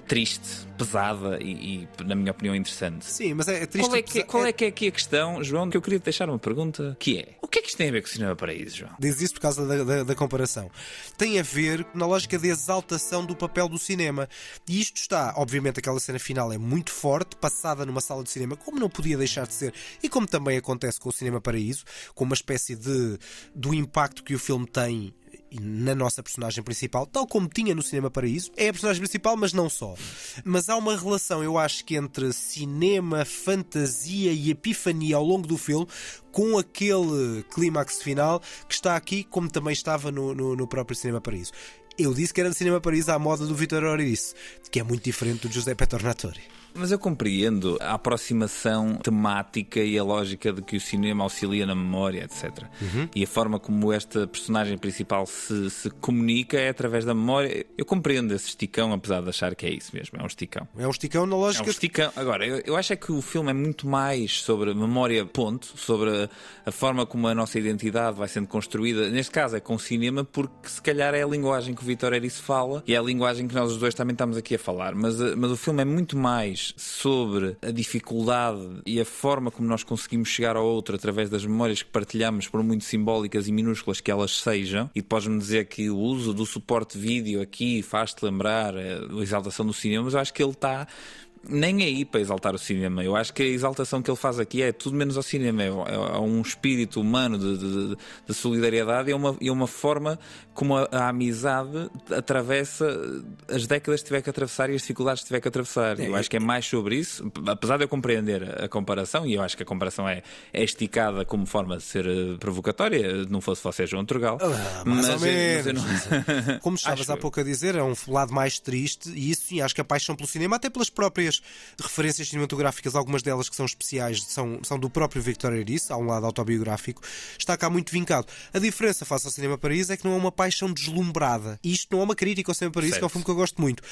triste, pesada e, e, na minha opinião, interessante. Sim, mas é, é triste. Qual é, que, qual é que é aqui a questão, João, que eu queria deixar uma pergunta, que é, o que é que isto tem a ver com o Cinema Paraíso, João? Diz isso por causa da, da- da comparação. Tem a ver na lógica de exaltação do papel do cinema. E isto está, obviamente, aquela cena final é muito forte, passada numa sala de cinema, como não podia deixar de ser, e como também acontece com o Cinema Paraíso, com uma espécie de do impacto que o filme tem na nossa personagem principal, tal como tinha no Cinema Paraíso. É a personagem principal, mas não só. Mas há uma relação, eu acho que entre cinema, fantasia e epifania ao longo do filme, com aquele clímax final que está aqui, como também estava no, no, no próprio Cinema Paraíso. Eu disse que era de Cinema Paraíso à moda do Vitor Orice, que é muito diferente do Giuseppe Tornatore. Mas eu compreendo a aproximação temática e a lógica de que o cinema auxilia na memória, etc. Uhum. E a forma como esta personagem principal se, se comunica é através da memória. Eu compreendo esse esticão, apesar de achar que é isso mesmo, é um esticão. É um esticão na lógica. É um esticão. Agora, eu, eu acho é que o filme é muito mais sobre memória, ponto, sobre a, a forma como a nossa identidade vai sendo construída. Neste caso é com cinema, porque se calhar é a linguagem que o Vitor Erice fala e é a linguagem que nós os dois também estamos aqui a falar. Mas, eh, mas o filme é muito mais sobre a dificuldade e a forma como nós conseguimos chegar ao outro através das memórias que partilhamos, por muito simbólicas e minúsculas que elas sejam. E podes-me dizer que o uso do suporte vídeo aqui faz-te lembrar eh, a exaltação do cinema, mas eu acho que ele está nem aí para exaltar o cinema. Eu acho que a exaltação que ele faz aqui é tudo menos ao cinema. É, é um espírito humano de, de, de solidariedade e é uma, é uma forma como a, a, amizade atravessa as décadas que tiver que atravessar e as dificuldades que tiver que atravessar. É, eu acho que é mais sobre isso, apesar de eu compreender a comparação, e eu acho que a comparação é, é esticada como forma de ser eh, provocatória, não fosse você João Turgal. Ah, mas, menos. Não... Como (laughs) estavas há pouco a dizer, é um lado mais triste, e isso sim, acho que a paixão pelo cinema, até pelas próprias referências cinematográficas, algumas delas que são especiais, são, são do próprio Victor Erice, há um lado autobiográfico, está cá muito vincado. A diferença face ao Cinema Paraíso é que não é uma paixão deslumbrada. E isto não é uma crítica ao Cinema Paraíso, certo. que é um filme que eu gosto muito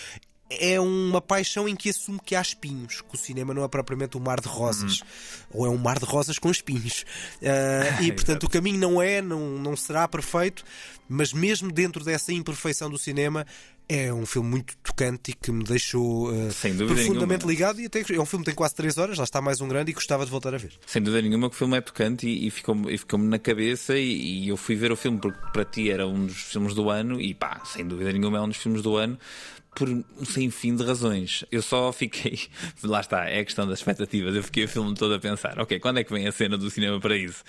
é uma paixão em que assume que há espinhos, que o cinema não é propriamente um mar de rosas, uhum. ou é um mar de rosas com espinhos. Uh, (laughs) e portanto o caminho não é, não, não será perfeito, mas mesmo dentro dessa imperfeição do cinema, é um filme muito tocante e que me deixou uh, profundamente nenhuma. ligado. E até, é um filme que tem quase 3 horas, lá está mais um grande e gostava de voltar a ver. Sem dúvida nenhuma que o filme é tocante e, e ficou-me ficou na cabeça. E, e, eu fui ver o filme porque para ti era um dos filmes do ano, e pá, sem dúvida nenhuma é um dos filmes do ano por um sem fim de razões. Eu só fiquei. (laughs) Lá está, é a questão das expectativas. Eu fiquei o filme todo a pensar: ok, quando é que vem a cena do Cinema Paraíso?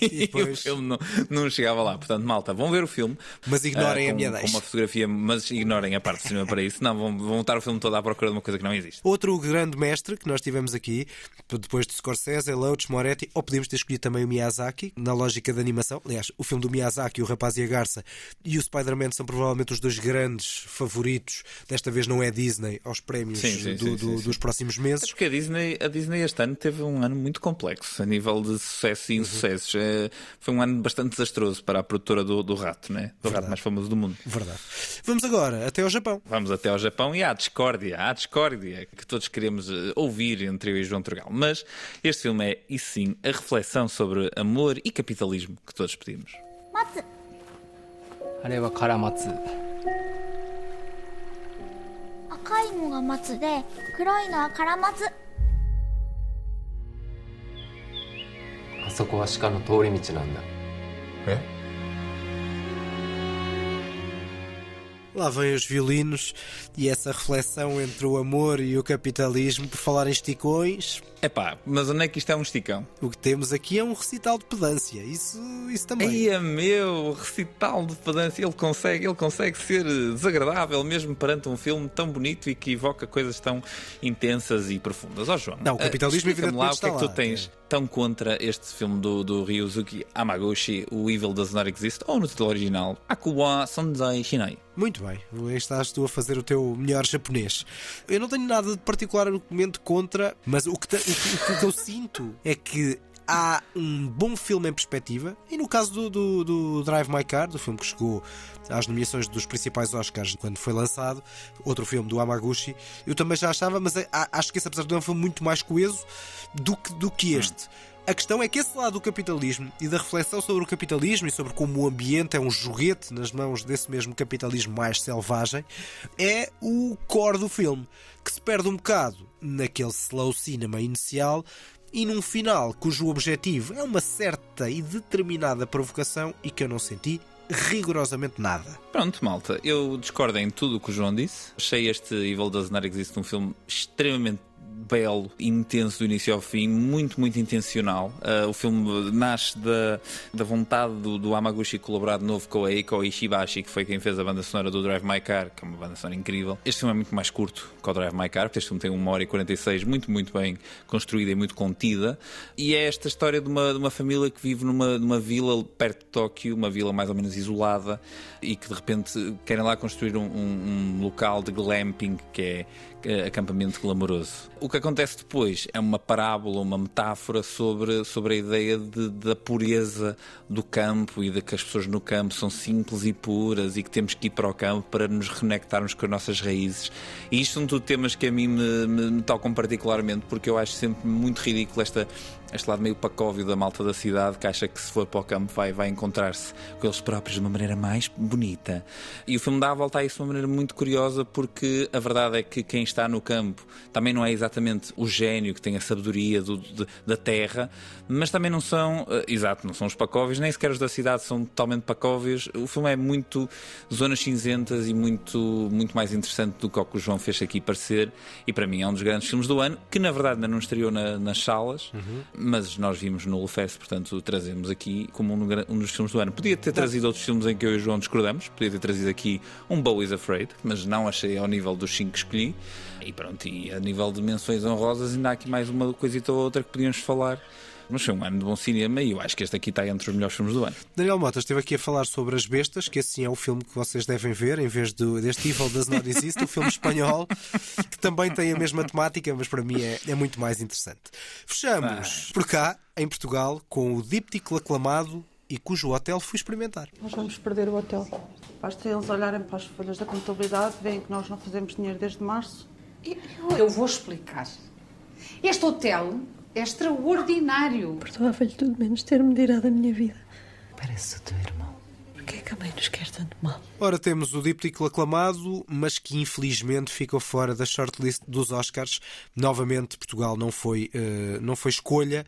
E, depois... (laughs) e o filme não, não chegava lá. Portanto, malta, vão ver o filme. Mas ignorem uh, com, a minha deixa. Com uma fotografia, mas ignorem a parte do Cinema Paraíso. Não, vão, vão estar o filme todo à procura de uma coisa que não existe. Outro grande mestre que nós tivemos aqui, depois de Scorsese, Loach, Moretti, ou podemos ter escolhido também o Miyazaki, na lógica da animação. Aliás, o filme do Miyazaki, O Rapaz e a Garça, e o Spider-Man são provavelmente os dois grandes favoritos. Desta vez não é Disney Disney aos prémios sim, sim, do, sim, do, dos próximos meses. É porque a Disney, a Disney este ano teve um ano muito complexo a nível de sucesso e insucessos. Uhum. É, foi um ano bastante desastroso para a produtora do, do rato, né? do Verdade. rato mais famoso do mundo. Verdade. Vamos agora até ao Japão. Vamos até ao Japão e há a discórdia, há a discórdia que todos queremos eh, ouvir entre eu e João Turgal. Mas este filme é, e sim, a reflexão sobre amor e capitalismo que todos pedimos. Matsu. あれはカラマツ 赤いのが松で黒いのはカラマツあそこは鹿の通り道なんだえ Lá vêm os violinos e essa reflexão entre o amor e o capitalismo, por falar em esticões. É pá, mas onde é que isto é um esticão? O que temos aqui é um recital de pedância, isso, isso também. Aí é meu, recital de pedância, ele consegue, ele consegue ser desagradável mesmo perante um filme tão bonito e que evoca coisas tão intensas e profundas. Ó oh, João, não, o capitalismo uh, evidentemente lá o que é que tu tens é. tão contra este filme do, do Ryuzuki Hamaguchi, O Evil Does Not Exist, ou no título original, Akuwa Sanzai Shinai. Muito bem, estás tu a fazer o teu melhor japonês. Eu não tenho nada de particular argumento contra, mas o que, te, o, o que eu sinto é que há um bom filme em perspectiva, e no caso do, do, do, Drive My Car, do filme que chegou às nomeações dos principais Oscars quando foi lançado, outro filme do Amaguchi, eu também já achava, mas é, acho que esse, apesar de tudo, é um filme muito mais coeso do que, do que este. A questão é que esse lado do capitalismo e da reflexão sobre o capitalismo e sobre como o ambiente é um joguete nas mãos desse mesmo capitalismo mais selvagem é o core do filme, que se perde um bocado naquele slow cinema inicial e num final cujo objetivo é uma certa e determinada provocação e que eu não senti rigorosamente nada. Pronto, malta, eu discordo em tudo o que o João disse. Achei este Evil Does Not Exist um filme extremamente belo, intenso do início ao fim, muito, muito intencional. Uh, o filme nasce da, da vontade do, do Amaguchi colaborar de novo com a Eiko Ishibashi, que foi quem fez a banda sonora do Drive My Car, que é uma banda sonora incrível. Este filme é muito mais curto que o Drive My Car, porque este filme tem 1 hora e 46, muito, muito bem construída e muito contida. E é esta história de uma, de uma família que vive numa, numa vila perto de Tóquio, uma vila mais ou menos isolada, e que de repente querem lá construir um, um, um local de glamping que é acampamento glamouroso. O que acontece depois é uma parábola, uma metáfora sobre, sobre a ideia de, da pureza do campo e de que as pessoas no campo são simples e puras e que temos que ir para o campo para nos reconectarmos com as nossas raízes. E isto são tudo temas que a mim me, me tocam particularmente porque eu acho sempre muito ridículo esta este lado meio pacóvio da malta da cidade que acha que se for para o campo vai, vai encontrar-se com eles próprios de uma maneira mais bonita. E o filme dá a volta a isso de uma maneira muito curiosa porque a verdade é que quem está no campo também não é exatamente o gênio que tem a sabedoria do, de, da terra, mas também não são, uh, exato, não são os pacóvios, nem sequer os da cidade são totalmente pacóvios. O filme é muito zonas cinzentas e muito, muito mais interessante do que o que o João fez aqui parecer. E para mim é um dos grandes filmes do ano, que na verdade ainda não estreou na, nas salas. Uhum mas nós vimos no Lufest, portanto trazemos aqui como um, um, dos filmes do ano. Podia ter trazido outros filmes em que eu e o João discordamos, podia ter trazido aqui um Bo is Afraid, mas não achei ao nível dos 5 que escolhi. E pronto, e a nível de menções honrosas, ainda há aqui mais uma coisita ou outra que podíamos falar mas foi um ano de bom cinema e eu acho que este aqui está entre os melhores filmes do ano. Daniel Mota esteve aqui a falar sobre As Bestas, que assim é o filme que vocês devem ver, em vez do, deste Evil Does Not Exist, o filme espanhol, que também tem a mesma temática, mas para mim é, é muito mais interessante. Fechamos ah. por cá, em Portugal, com o díptico aclamado e cujo hotel fui experimentar. Nós vamos perder o hotel. Basta eles olharem para as folhas da contabilidade, veem que nós não fazemos dinheiro desde março. Eu, eu vou explicar. Este hotel é extraordinário. Perdoava-lhe tudo menos ter-me tirado a minha vida. Parece o teu irmão. Porquê é que a mãe nos quer tanto mal? Ora, temos o díptico aclamado, mas que infelizmente ficou fora da shortlist dos Oscars. Novamente, Portugal não foi, uh, não foi escolha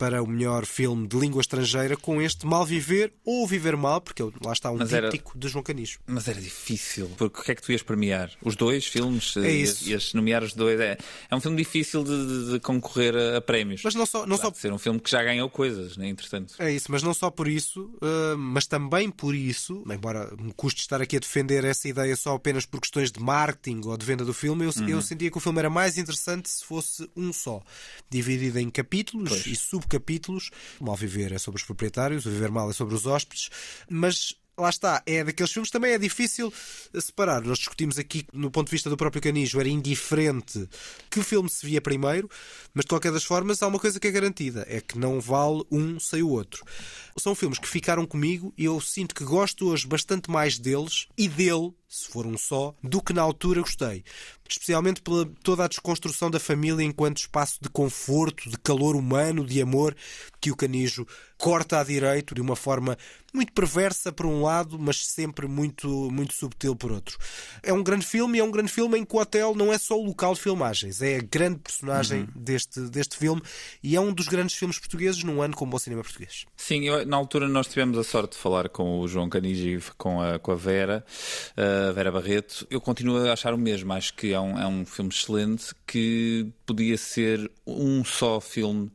para o melhor filme de língua estrangeira com este Mal Viver ou Viver Mal, porque lá está um mas era, de João Canijo. Mas era difícil, porque o que é que tu ias premiar? Os dois filmes? É isso. Ias, nomear os dois. É, é um filme difícil de, de, concorrer a, a, prémios. Mas não só. Não só... ser um filme que já ganhou coisas, né? entretanto. É isso, mas não só por isso, uh, mas também por isso, embora me custe estar aqui a defender essa ideia só apenas por questões de marketing ou de venda do filme, eu, uhum. eu sentia que o filme era mais interessante se fosse um só, dividido em capítulos pois. e subcapítulos o Mal Viver é sobre os proprietários, o Viver Mal é sobre os hóspedes, mas lá está, é daqueles filmes também é difícil separar. Nós discutimos aqui, no ponto de vista do próprio Canijo, era indiferente que filme se via primeiro, mas de qualquer das formas há uma coisa que é garantida: é que não vale um sem o outro. São filmes que ficaram comigo e eu sinto que gosto hoje bastante mais deles e dele se for um só, do que na altura gostei. Especialmente pela toda a desconstrução da família enquanto espaço de conforto, de calor humano, de amor, que o Canijo corta a direito de uma forma muito perversa por um lado, mas sempre muito, muito subtil por outro. É um grande filme e é um grande filme em que o hotel não é só o local de filmagens, é a grande personagem uhum. deste, deste filme e é um dos grandes filmes portugueses num ano com o bom cinema português. Sim, eu, na altura nós tivemos a sorte de falar com o João Canijo e com a, com a Vera. Uh, Vera Barreto, eu continuo a achar o mesmo. Acho que é um, é um filme excelente que podia ser um só filme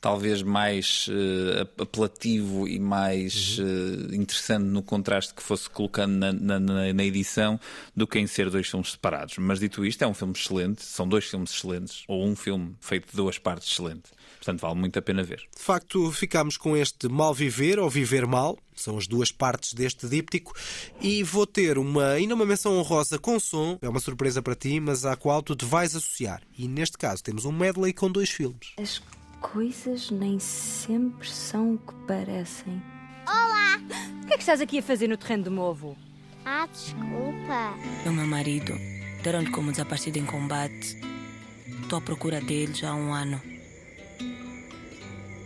talvez mais uh, apelativo e mais uh, interessante no contraste que fosse colocando na, na, na, edição do que em ser dois filmes separados. Mas dito isto, é um filme excelente, são dois filmes excelentes, ou um filme feito de duas partes excelente. Portanto, vale muito a pena ver. De facto, ficamos com este mal viver ou viver mal, são as duas partes deste díptico, e vou ter uma, ainda uma menção honrosa com som, é uma surpresa para ti, mas à qual tu te vais associar. E neste caso temos um medley com dois filmes. As coisas nem sempre são o que parecem. Olá! O que é que estás aqui a fazer no terreno do meu avô? Ah, desculpa. É o meu marido. Deram-lhe como desaparecido em combate. Estou à procura dele já há um ano.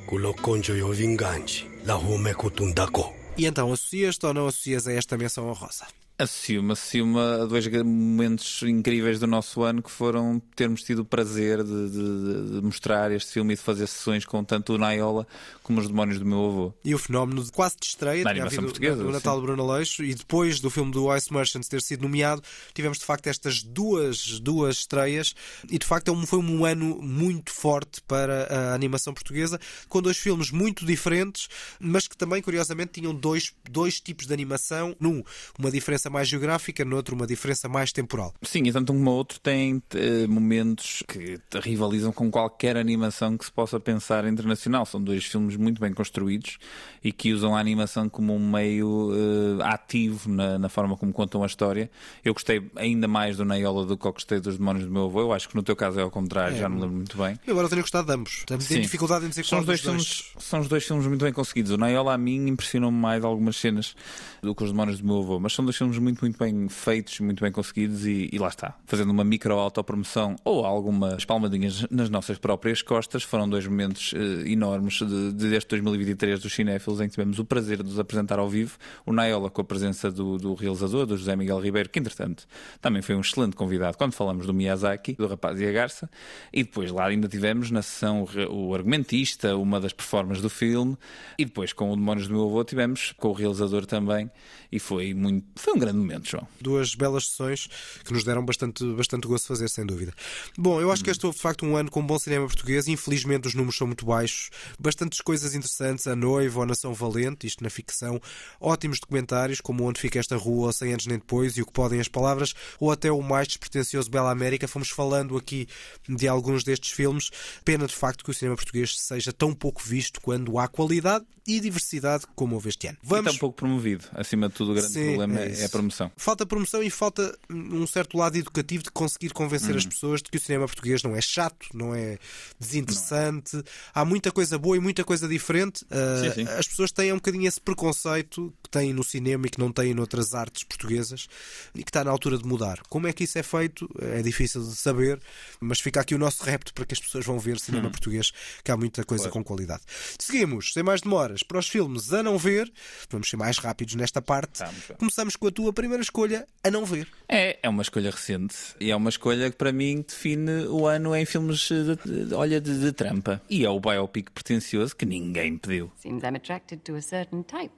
Kulokonjo yo vinganji, la hume kutundako. E então, associas-te ou não associas a esta menção honrosa? Assume, assume a dois momentos incríveis do nosso ano que foram termos tido o prazer de, de, de, mostrar este filme e de fazer sessões com tanto o Naiola como os Demónios do meu avô. E o fenómeno de quase de estreia, tinha havido portuguesa, o Natal de Bruno Leixo e depois do filme do Ice Merchants ter sido nomeado, tivemos de facto estas duas, duas estreias e de facto é foi um ano muito forte para a animação portuguesa, com dois filmes muito diferentes, mas que também curiosamente tinham dois, dois tipos de animação. Num, uma diferença mais geográfica, noutro uma diferença mais temporal. Sim, e tanto um como o outro tem eh, momentos que rivalizam com qualquer animação que se possa pensar internacional. São dois filmes muito bem construídos e que usam a animação como um meio eh, ativo na, na forma como contam a história. Eu gostei ainda mais do Naiola do que eu gostei dos Demónios do Meu Avô. Eu acho que no teu caso é ao contrário, É, já não lembro muito bem. Eu agora tenho gostado de ambos. Tenho Sim. dificuldade em dizer são qual os dois filmes São os dois filmes muito bem conseguidos. O Naiola a mim impressionou-me mais algumas cenas do que os Demónios do Meu Avô, mas são dois filmes muito, muito bem feitos, muito bem conseguidos e, e lá está. Fazendo uma micro autopromoção ou algumas palmadinhas nas nossas próprias costas, foram dois momentos eh, enormes de, de deste 2023 dos cinéfilos em que tivemos o prazer de os apresentar ao vivo. O Naiola com a presença do, do realizador, do José Miguel Ribeiro, que entretanto também foi um excelente convidado quando falamos do Miyazaki, do Rapaz e a Garça, e depois lá ainda tivemos na sessão o o argumentista, uma das performances do filme, e depois com o Demónios do Meu Avô tivemos com o realizador também, e foi muito. Foi um grande momento, João. Duas belas sessões que nos deram bastante, bastante gosto de fazer, sem dúvida. Bom, eu acho que este foi de facto um ano com bom cinema português. Infelizmente os números são muito baixos. Bastantes coisas interessantes. A Noiva a Nação Valente, isto na ficção. Ótimos documentários, como Onde Fica Esta Rua, ou Sem Antes Nem Depois, e O Que Podem as Palavras, ou até o mais despretensioso Bela América. Fomos falando aqui de alguns destes filmes. Pena de facto que o cinema português seja tão pouco visto quando há qualidade e diversidade como houve este ano. E tão pouco promovido. Acima de tudo, o grande Sim, problema é é, é a promoção. Falta promoção e falta um certo lado educativo de conseguir convencer as pessoas de que o cinema português não é chato, não é desinteressante. Há muita coisa boa e muita coisa diferente. Uh, Sim, sim. As pessoas têm um bocadinho esse preconceito que têm no cinema e que não têm noutras artes portuguesas e que está na altura de mudar. Como é que isso é feito? É difícil de saber, mas fica aqui o nosso repto para que as pessoas vão ver cinema Hum. português, que há muita coisa Claro. com qualidade. Seguimos, sem mais demoras, para os filmes a não ver. Vamos ser mais rápidos nesta parte. Começamos com a tua primeira escolha, a não ver. É, é uma escolha recente e é uma escolha que para mim define o ano em filmes de, de- olha, de, de trampa. E é o biopic pretencioso que ninguém pediu. Seems I'm attracted to a certain type.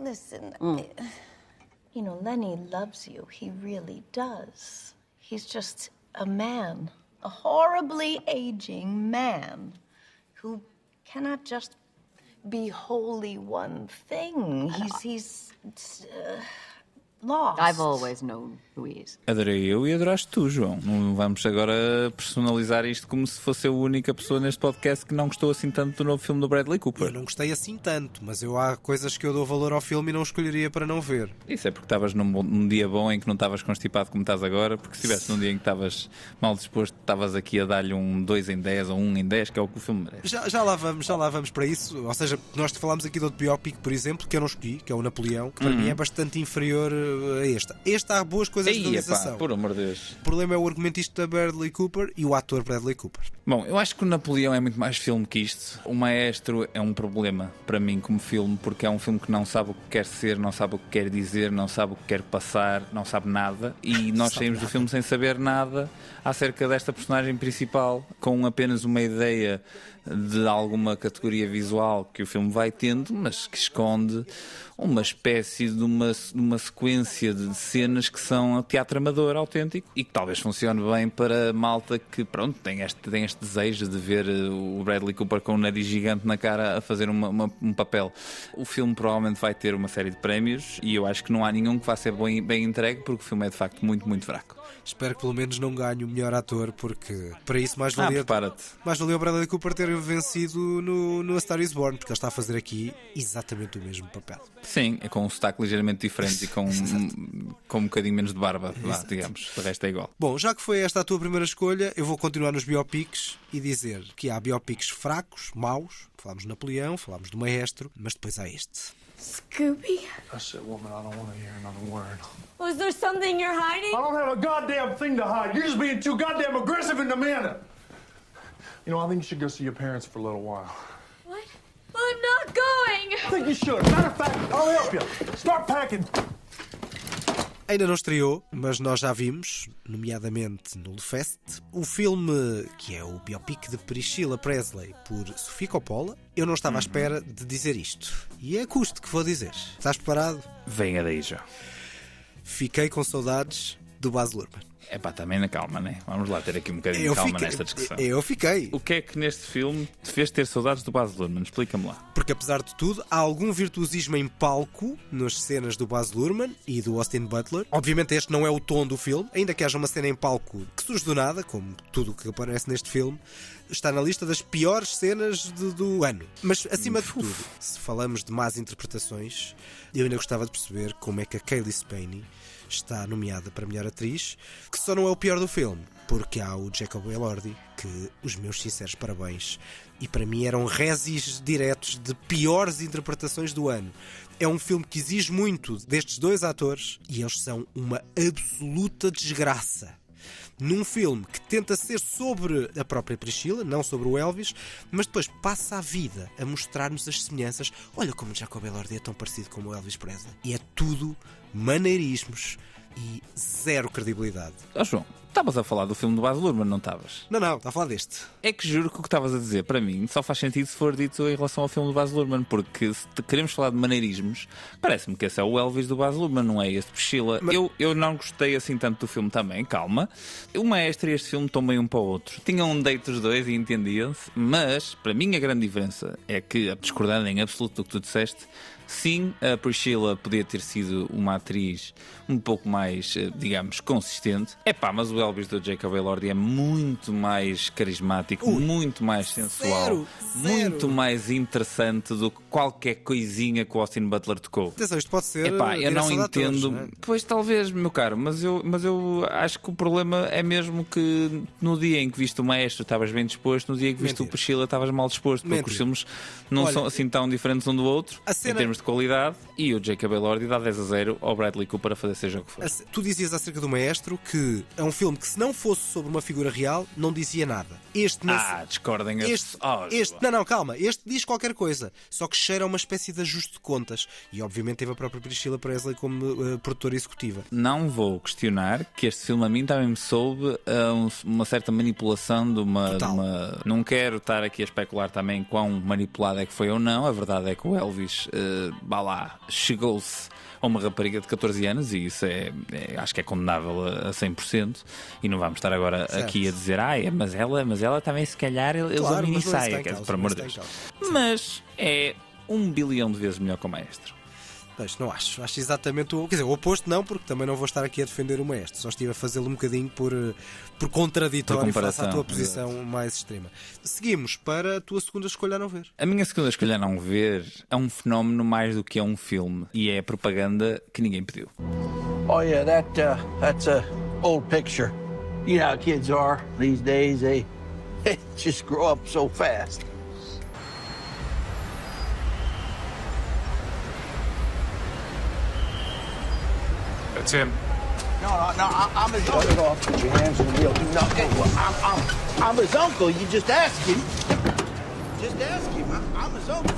Listen, Mm. I- you know, Lenny loves you. He really does. He's just a man, a horribly aging man who cannot just be wholly one thing. He's he's uh, lost. I've always known is. Adorei eu e adoraste tu, João. Não vamos agora personalizar isto como se fosse a única pessoa neste podcast que não gostou assim tanto do novo filme do Bradley Cooper. Eu não gostei assim tanto, mas eu há coisas que eu dou valor ao filme e não escolheria para não ver. Isso é porque estavas num, num dia bom em que não estavas constipado como estás agora, porque se estivesse num dia em que estavas mal disposto, estavas aqui a dar-lhe um 2 em 10 ou um em 10, que é o que o filme merece. Já, já lá vamos, já lá vamos para isso. Ou seja, nós falámos aqui do outro biopic, por exemplo, que eu não escolhi, que é o Napoleão, que para Uhum. mim é bastante inferior uh, a este. Este há boas coisas epá, realização. por amor de Deus. O problema é o argumentista Bradley Cooper e o ator Bradley Cooper. Bom, eu acho que o Napoleão é muito mais filme que isto. O Maestro é um problema para mim como filme, porque é um filme que não sabe o que quer ser, não sabe o que quer dizer, não sabe o que quer passar, não sabe nada. E (laughs) nós saímos do nada. filme sem saber nada acerca desta personagem principal, com apenas uma ideia de alguma categoria visual que o filme vai tendo, mas que esconde uma espécie de uma, uma sequência de cenas que são teatro amador autêntico e que talvez funcione bem para malta que pronto, tem este, tem este desejo de ver eh, o Bradley Cooper com um nariz gigante na cara a fazer uma- uma- um papel. O filme provavelmente vai ter uma série de prémios e eu acho que não há nenhum que vá ser bem, bem entregue porque o filme é de facto muito, muito fraco. Espero que pelo menos não ganhe o melhor ator, porque para isso mais Ah, valia, prepara-te. mais valia o Bradley Cooper ter vencido no, no A Star is Born, porque ele está a fazer aqui exatamente o mesmo papel. Sim, é com um sotaque ligeiramente diferente e com, (laughs) com um bocadinho menos de barba, Exato. digamos. O resto é igual. Bom, já que foi esta a tua primeira escolha, eu vou continuar nos biopics e dizer que há biopics fracos, maus. Falámos do Napoleão, falámos do Maestro, mas depois há este. Scooby? I said, woman, I don't want to hear another word. Was there something you're hiding? I don't have a goddamn thing to hide. You're just being too goddamn aggressive and demanding. You know, I think you should go see your parents for a little while. What? I'm not going! I think you should. Matter of fact, I'll help you. Start packing. Ainda não estreou, mas nós já vimos, nomeadamente no Lefest, o filme que é o biopic de Priscilla Presley por Sofia Coppola. Eu não estava à espera de dizer isto. E é a custo que vou dizer. Estás preparado? Venha daí já. Fiquei com saudades do Baz Luhrmann. É pá, também na calma, né? Vamos lá ter aqui um bocadinho Eu de calma fiquei- nesta discussão. eu fiquei. O que é que neste filme te fez ter saudades do Baz Luhrmann? Explica-me lá. Porque apesar de tudo, há algum virtuosismo em palco nas cenas do Baz Luhrmann e do Austin Butler. Obviamente este não é o tom do filme, ainda que haja uma cena em palco que surge do nada, como tudo o que aparece neste filme, está na lista das piores cenas de- do ano. Mas acima de tudo, se falamos de más interpretações, eu ainda gostava de perceber como é que a Kaylee Spaeny está nomeada para melhor atriz, que só não é o pior do filme, porque há o Jacob Elordi, que os meus sinceros parabéns, e para mim eram resis diretos de piores interpretações do ano. É um filme que exige muito destes dois atores e eles são uma absoluta desgraça. Num filme que tenta ser sobre a própria Priscila, não sobre o Elvis, mas depois passa a vida a mostrar-nos as semelhanças. Olha como Jacob Elordi é tão parecido como o Elvis Presley. E é tudo maneirismos e zero credibilidade. Ó João, estavas a falar do filme do Baz Luhrmann, não estavas? Não, não, está a falar deste. É que juro que o que estavas a dizer para mim só faz sentido se for dito em relação ao filme do Baz Luhrmann, porque se queremos falar de maneirismos, parece-me que esse é o Elvis do Baz Luhrmann, não é este Priscila. Eu, eu não gostei assim tanto do filme também, calma. O Maestro e este filme estão bem um para o outro. Tinham um date os dois e entendiam-se, mas para mim a grande diferença é que, discordando em absoluto do que tu disseste, Sim, a Priscilla podia ter sido uma atriz um pouco mais, eh, digamos, consistente. É pá, mas o Elvis do Jacob Elordi é muito mais carismático, muito mais sensual, zero, zero. muito mais interessante do que qualquer coisinha que o Austin Butler tocou. Atenção, isto pode ser. Epá, eu não atores, entendo. não é? Pois talvez, meu caro, mas eu, mas eu acho que o problema é mesmo que no dia em que viste o maestro estavas bem disposto, no dia em que viste o Mentira. Priscila estavas mal disposto, porque Mentira. os filmes não Olha, são assim tão diferentes um do outro a cena- em termos de qualidade. E o Jacob Elordi dá 10 a 0 ao Bradley Cooper a fazer seja o que for. A- Tu dizias acerca do Maestro que é um filme que, se não fosse sobre uma figura real, não dizia nada. Este não Ah, discordem este, Oh, este. Não, não, calma. Este diz qualquer coisa. Só que cheira a uma espécie de ajuste de contas. E obviamente teve a própria Priscilla Presley como eh, produtora executiva. Não vou questionar que este filme a mim também me soube a um- uma certa manipulação de uma, de uma- Não quero estar aqui a especular também quão manipulado é que foi ou não. A verdade é que o Elvis, eh, vá lá, chegou-se a uma rapariga de 14 anos e isso é, é- acho que é condenável a, a 100%. E não vamos estar agora Certo. aqui a dizer, ah, é, mas ela, mas ela também se calhar ele ele usou Claro, mini é isso que saia, por amor de Deus. está em Mas é um bilhão de vezes melhor que o maestro. Pois, não acho. Acho exatamente o. Quer dizer, o oposto não, porque também não vou estar aqui a defender o Maestro. Só estive a fazê-lo um bocadinho por, eh, por contraditório Por face à tua posição mais extrema. Seguimos para a tua segunda escolha a não ver. A minha segunda escolha a não ver é um fenómeno mais do que é um filme e é a propaganda que ninguém pediu. Oh yeah, that uh, that's a old picture. You know how kids are these days. They, (laughs) they just grow up so fast. That's him. No, no, no. I, I'm his uncle. Get off. Put your hands on the wheel. No, well, I'm, I'm, I'm his uncle. You just ask him. Just ask him. I, I'm his uncle.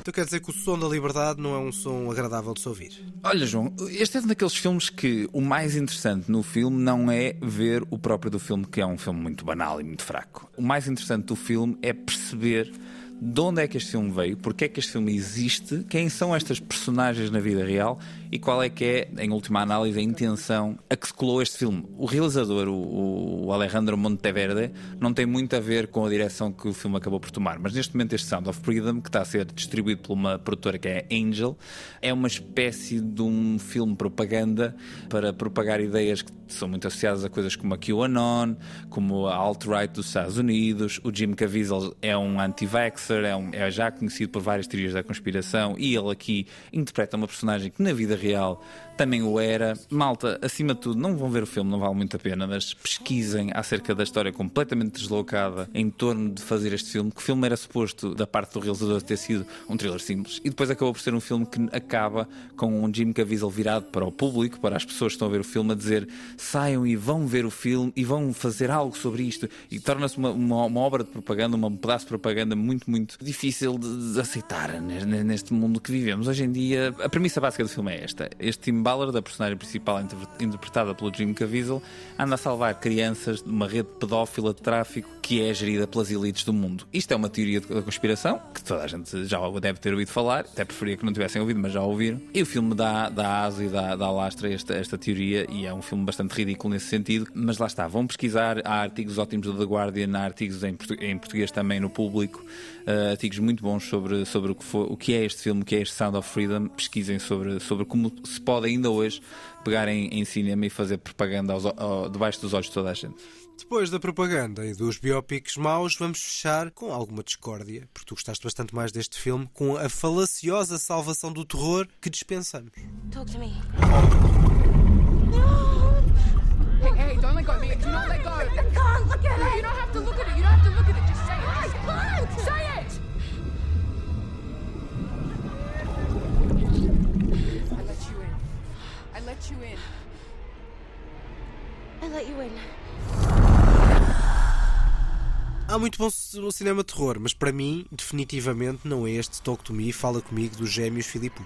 Então quer dizer que o som da liberdade não é um som agradável de se ouvir. Olha, João, este é um daqueles filmes que o mais interessante no filme não é ver o próprio do filme, que é um filme muito banal e muito fraco. O mais interessante do filme é perceber de onde é que este filme veio, porque é que este filme existe, quem são estas personagens na vida real e qual é que é, em última análise, a intenção a que se colou este filme. O realizador, o, o Alejandro Monteverde, não tem muito a ver com a direção que o filme acabou por tomar, mas neste momento este Sound of Freedom, que está a ser distribuído por uma produtora que é Angel, é uma espécie de um filme propaganda para propagar ideias que são muito associadas a coisas como a QAnon, como a alt-right dos Estados Unidos. O Jim Caviezel é um anti-vaxxer, é, um- é já conhecido por várias teorias da conspiração e ele aqui interpreta uma personagem que na vida real também o era. Malta, acima de tudo, não vão ver o filme, não vale muito a pena, mas pesquisem acerca da história completamente deslocada em torno de fazer este filme, que o filme era suposto, da parte do realizador, ter sido um thriller simples e depois acabou por ser um filme que acaba com um Jim Caviezel virado para o público, para as pessoas que estão a ver o filme, a dizer saiam e vão ver o filme e vão fazer algo sobre isto e torna-se uma, uma, uma obra de propaganda, um pedaço de propaganda muito, muito difícil de, de aceitar ne- ne- neste mundo que vivemos. Hoje em dia, a premissa básica do filme é esta. Este Tim Ballard, a personagem principal interpre- interpretada pelo Jim Caviezel, anda a salvar crianças de uma rede pedófila de tráfico que é gerida pelas elites do mundo. Isto é uma teoria da conspiração, que toda a gente já deve ter ouvido falar, até preferia que não tivessem ouvido, mas já ouviram. E o filme dá, dá e dá, dá lastra esta, esta teoria, e é um filme bastante ridículo nesse sentido. Mas lá está, vão pesquisar, há artigos ótimos do The Guardian, há artigos em português também no público, eh, artigos muito bons sobre, sobre o, que foi- o que é este filme, o que é este Sound of Freedom. Pesquisem sobre, sobre como se pode ainda hoje pegar em, em cinema e fazer propaganda aos, ao- debaixo dos olhos de toda a gente. Depois da propaganda e dos biópicos maus, vamos fechar com alguma discórdia, porque tu gostaste bastante mais deste filme, com a falaciosa salvação do terror que dispensamos. Talk to me. Hey, hey, don't let go. Do not let go. I can't look at it. You don't have to look at it. You don't have to look at it. Let you in. I let you in. Há muito bom cinema terror, mas para mim, definitivamente, não é este Talk to Me Fala Comigo dos gêmeos Filipe.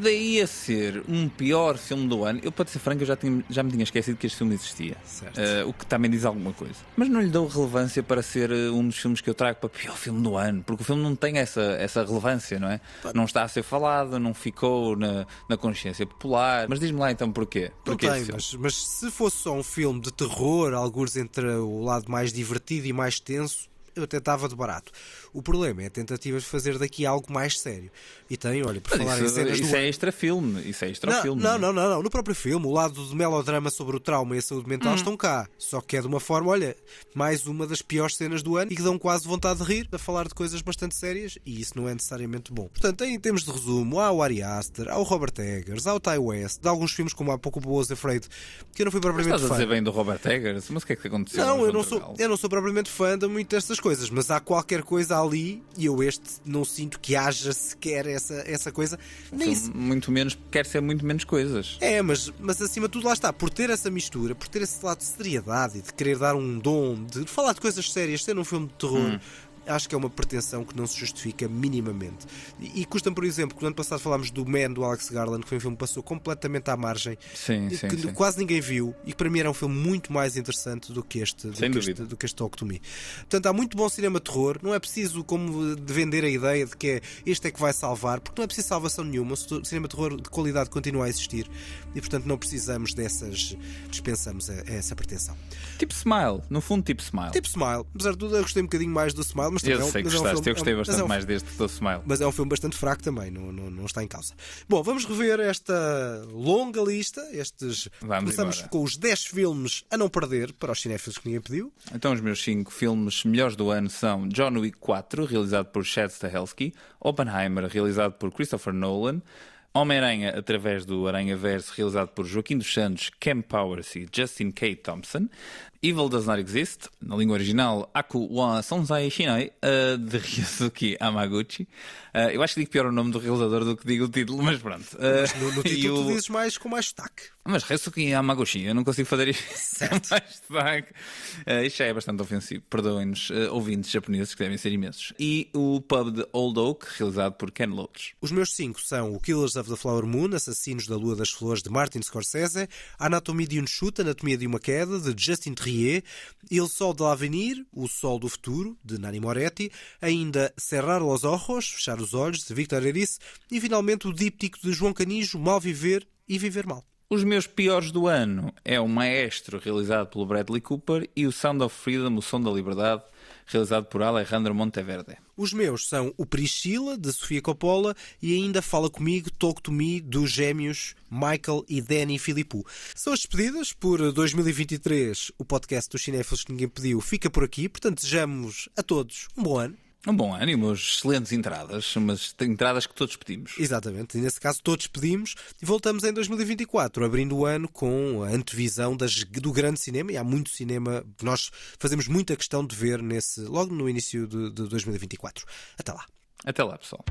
Daí a ser um pior filme do ano, eu para ser franco, eu já, tinha- já me tinha esquecido que este filme existia. Eh, o que também diz alguma coisa. Mas não lhe dou relevância para ser eh, um dos filmes que eu trago para pior filme do ano, porque o filme não tem essa, essa relevância, não é? Não está a ser falado, não ficou na, na consciência popular. Mas diz-me lá então porquê. Não Porquê tem, este filme? mas, mas se fosse só um filme de terror, alguns entre o lado mais divertido e mais tenso, eu até estava de barato. O problema é a tentativa de fazer daqui algo mais sério. E tem, olha, por Mas falar em isso, cenas isso do... é extra filme, isso é extra Não, filme. não, não, não, não. No próprio filme, o lado do melodrama sobre o trauma e a saúde mental Hum. estão cá. Só que é de uma forma, olha, mais uma das piores cenas do ano e que dão quase vontade de rir, a falar de coisas bastante sérias e isso não é necessariamente bom. Portanto, em termos de resumo, há o Ari Aster, há o Robert Eggers, há o Ty West, de alguns filmes como há pouco o Was Afraid, que eu não fui Mas propriamente estás a fã. dizer bem do Robert Eggers, mas o que é que aconteceu? Não, eu não, sou, eu não sou propriamente fã de muitas dessas coisas, mas há qualquer coisa ali e eu este não sinto que haja sequer essa, essa coisa. Nem São muito menos, quer ser muito menos coisas. é, mas, mas acima de tudo lá está, por ter essa mistura, por ter esse lado de seriedade e de querer dar um dom, de falar de coisas sérias, ser um filme de terror. Hum. Acho que é uma pretensão que não se justifica minimamente. E, e custa-me, por exemplo, que no ano passado falámos do Man do Alex Garland, que foi um filme que passou completamente à margem, Sim, sim, que sim. quase ninguém viu, e que para mim era um filme muito mais interessante do que este, do Sem que este, dúvida. do que este Talk to Me. Portanto, há muito bom cinema de terror, não é preciso como de vender a ideia de que é este é que vai salvar, porque não é preciso salvação nenhuma, o cinema de terror de qualidade continua a existir e, portanto, não precisamos dessas, dispensamos a, a essa pretensão. Tipo Smile, no fundo, tipo Smile. Tipo Smile, apesar de tudo, eu gostei um bocadinho mais do Smile, mas eu é um- sei que mas é um gostaste, filme- eu gostei é bastante é um- mais deste do Smile. mas é um filme bastante fraco também, não, não, não está em causa. Bom, vamos rever esta longa lista. Estes Vamos começamos embora. com os 10 filmes a não perder para os cinéfilos que ninguém pediu. Então, os meus cinco filmes melhores do ano são John Wick 4, realizado por Chad Stahelski, Oppenheimer, realizado por Christopher Nolan, Homem-Aranha através do Aranha Verso, realizado por Joaquim dos Santos, Cam Powers e Justin K. Thompson, Evil Does Not Exist, na língua original Aku wa Sonzai Shinai, de Ryosuke Hamaguchi. Uh, eu acho que digo pior o nome do realizador do que digo o título, mas pronto. Uh, Mas no, no (laughs) e título o- tu dizes mais com mais sotaque. mas Ryosuke Yamaguchi, eu não consigo fazer isto (laughs) mais sotaque. Uh, isto já é bastante ofensivo. Perdoem-nos, uh, ouvintes japoneses, que devem ser imensos. E o Pub de Old Oak, realizado por Ken Loach. Os meus cinco são o Killers of the Flower Moon, Assassinos da Lua das Flores, de Martin Scorsese, Anatomia de um Chute, Anatomia de uma Queda, de Justin Trier, Il Sol de l'Avenir, O Sol do Futuro, de Nani Moretti, ainda Cerrar los Ojos, Fechar os Olhos, de Victor Erice, e finalmente o díptico de João Canijo, Mal Viver e Viver Mal. Os meus piores do ano é o Maestro, realizado pelo Bradley Cooper, e o Sound of Freedom, o Som da Liberdade, realizado por Alejandro Monteverde. Os meus são o Priscila, de Sofia Coppola, e ainda Fala Comigo, Talk to Me, dos gêmeos Michael e Danny Filippo. São as despedidas por 2023. O podcast dos cinéfilos que ninguém pediu fica por aqui, portanto desejamos a todos um bom ano. Um bom ano e umas excelentes entradas, umas entradas que todos pedimos. Exatamente, e nesse caso todos pedimos e voltamos em 2024, abrindo o ano com a antevisão das, do grande cinema, e há muito cinema que nós fazemos muita questão de ver nesse, logo no início de, de 2024. Até lá. Até lá, pessoal.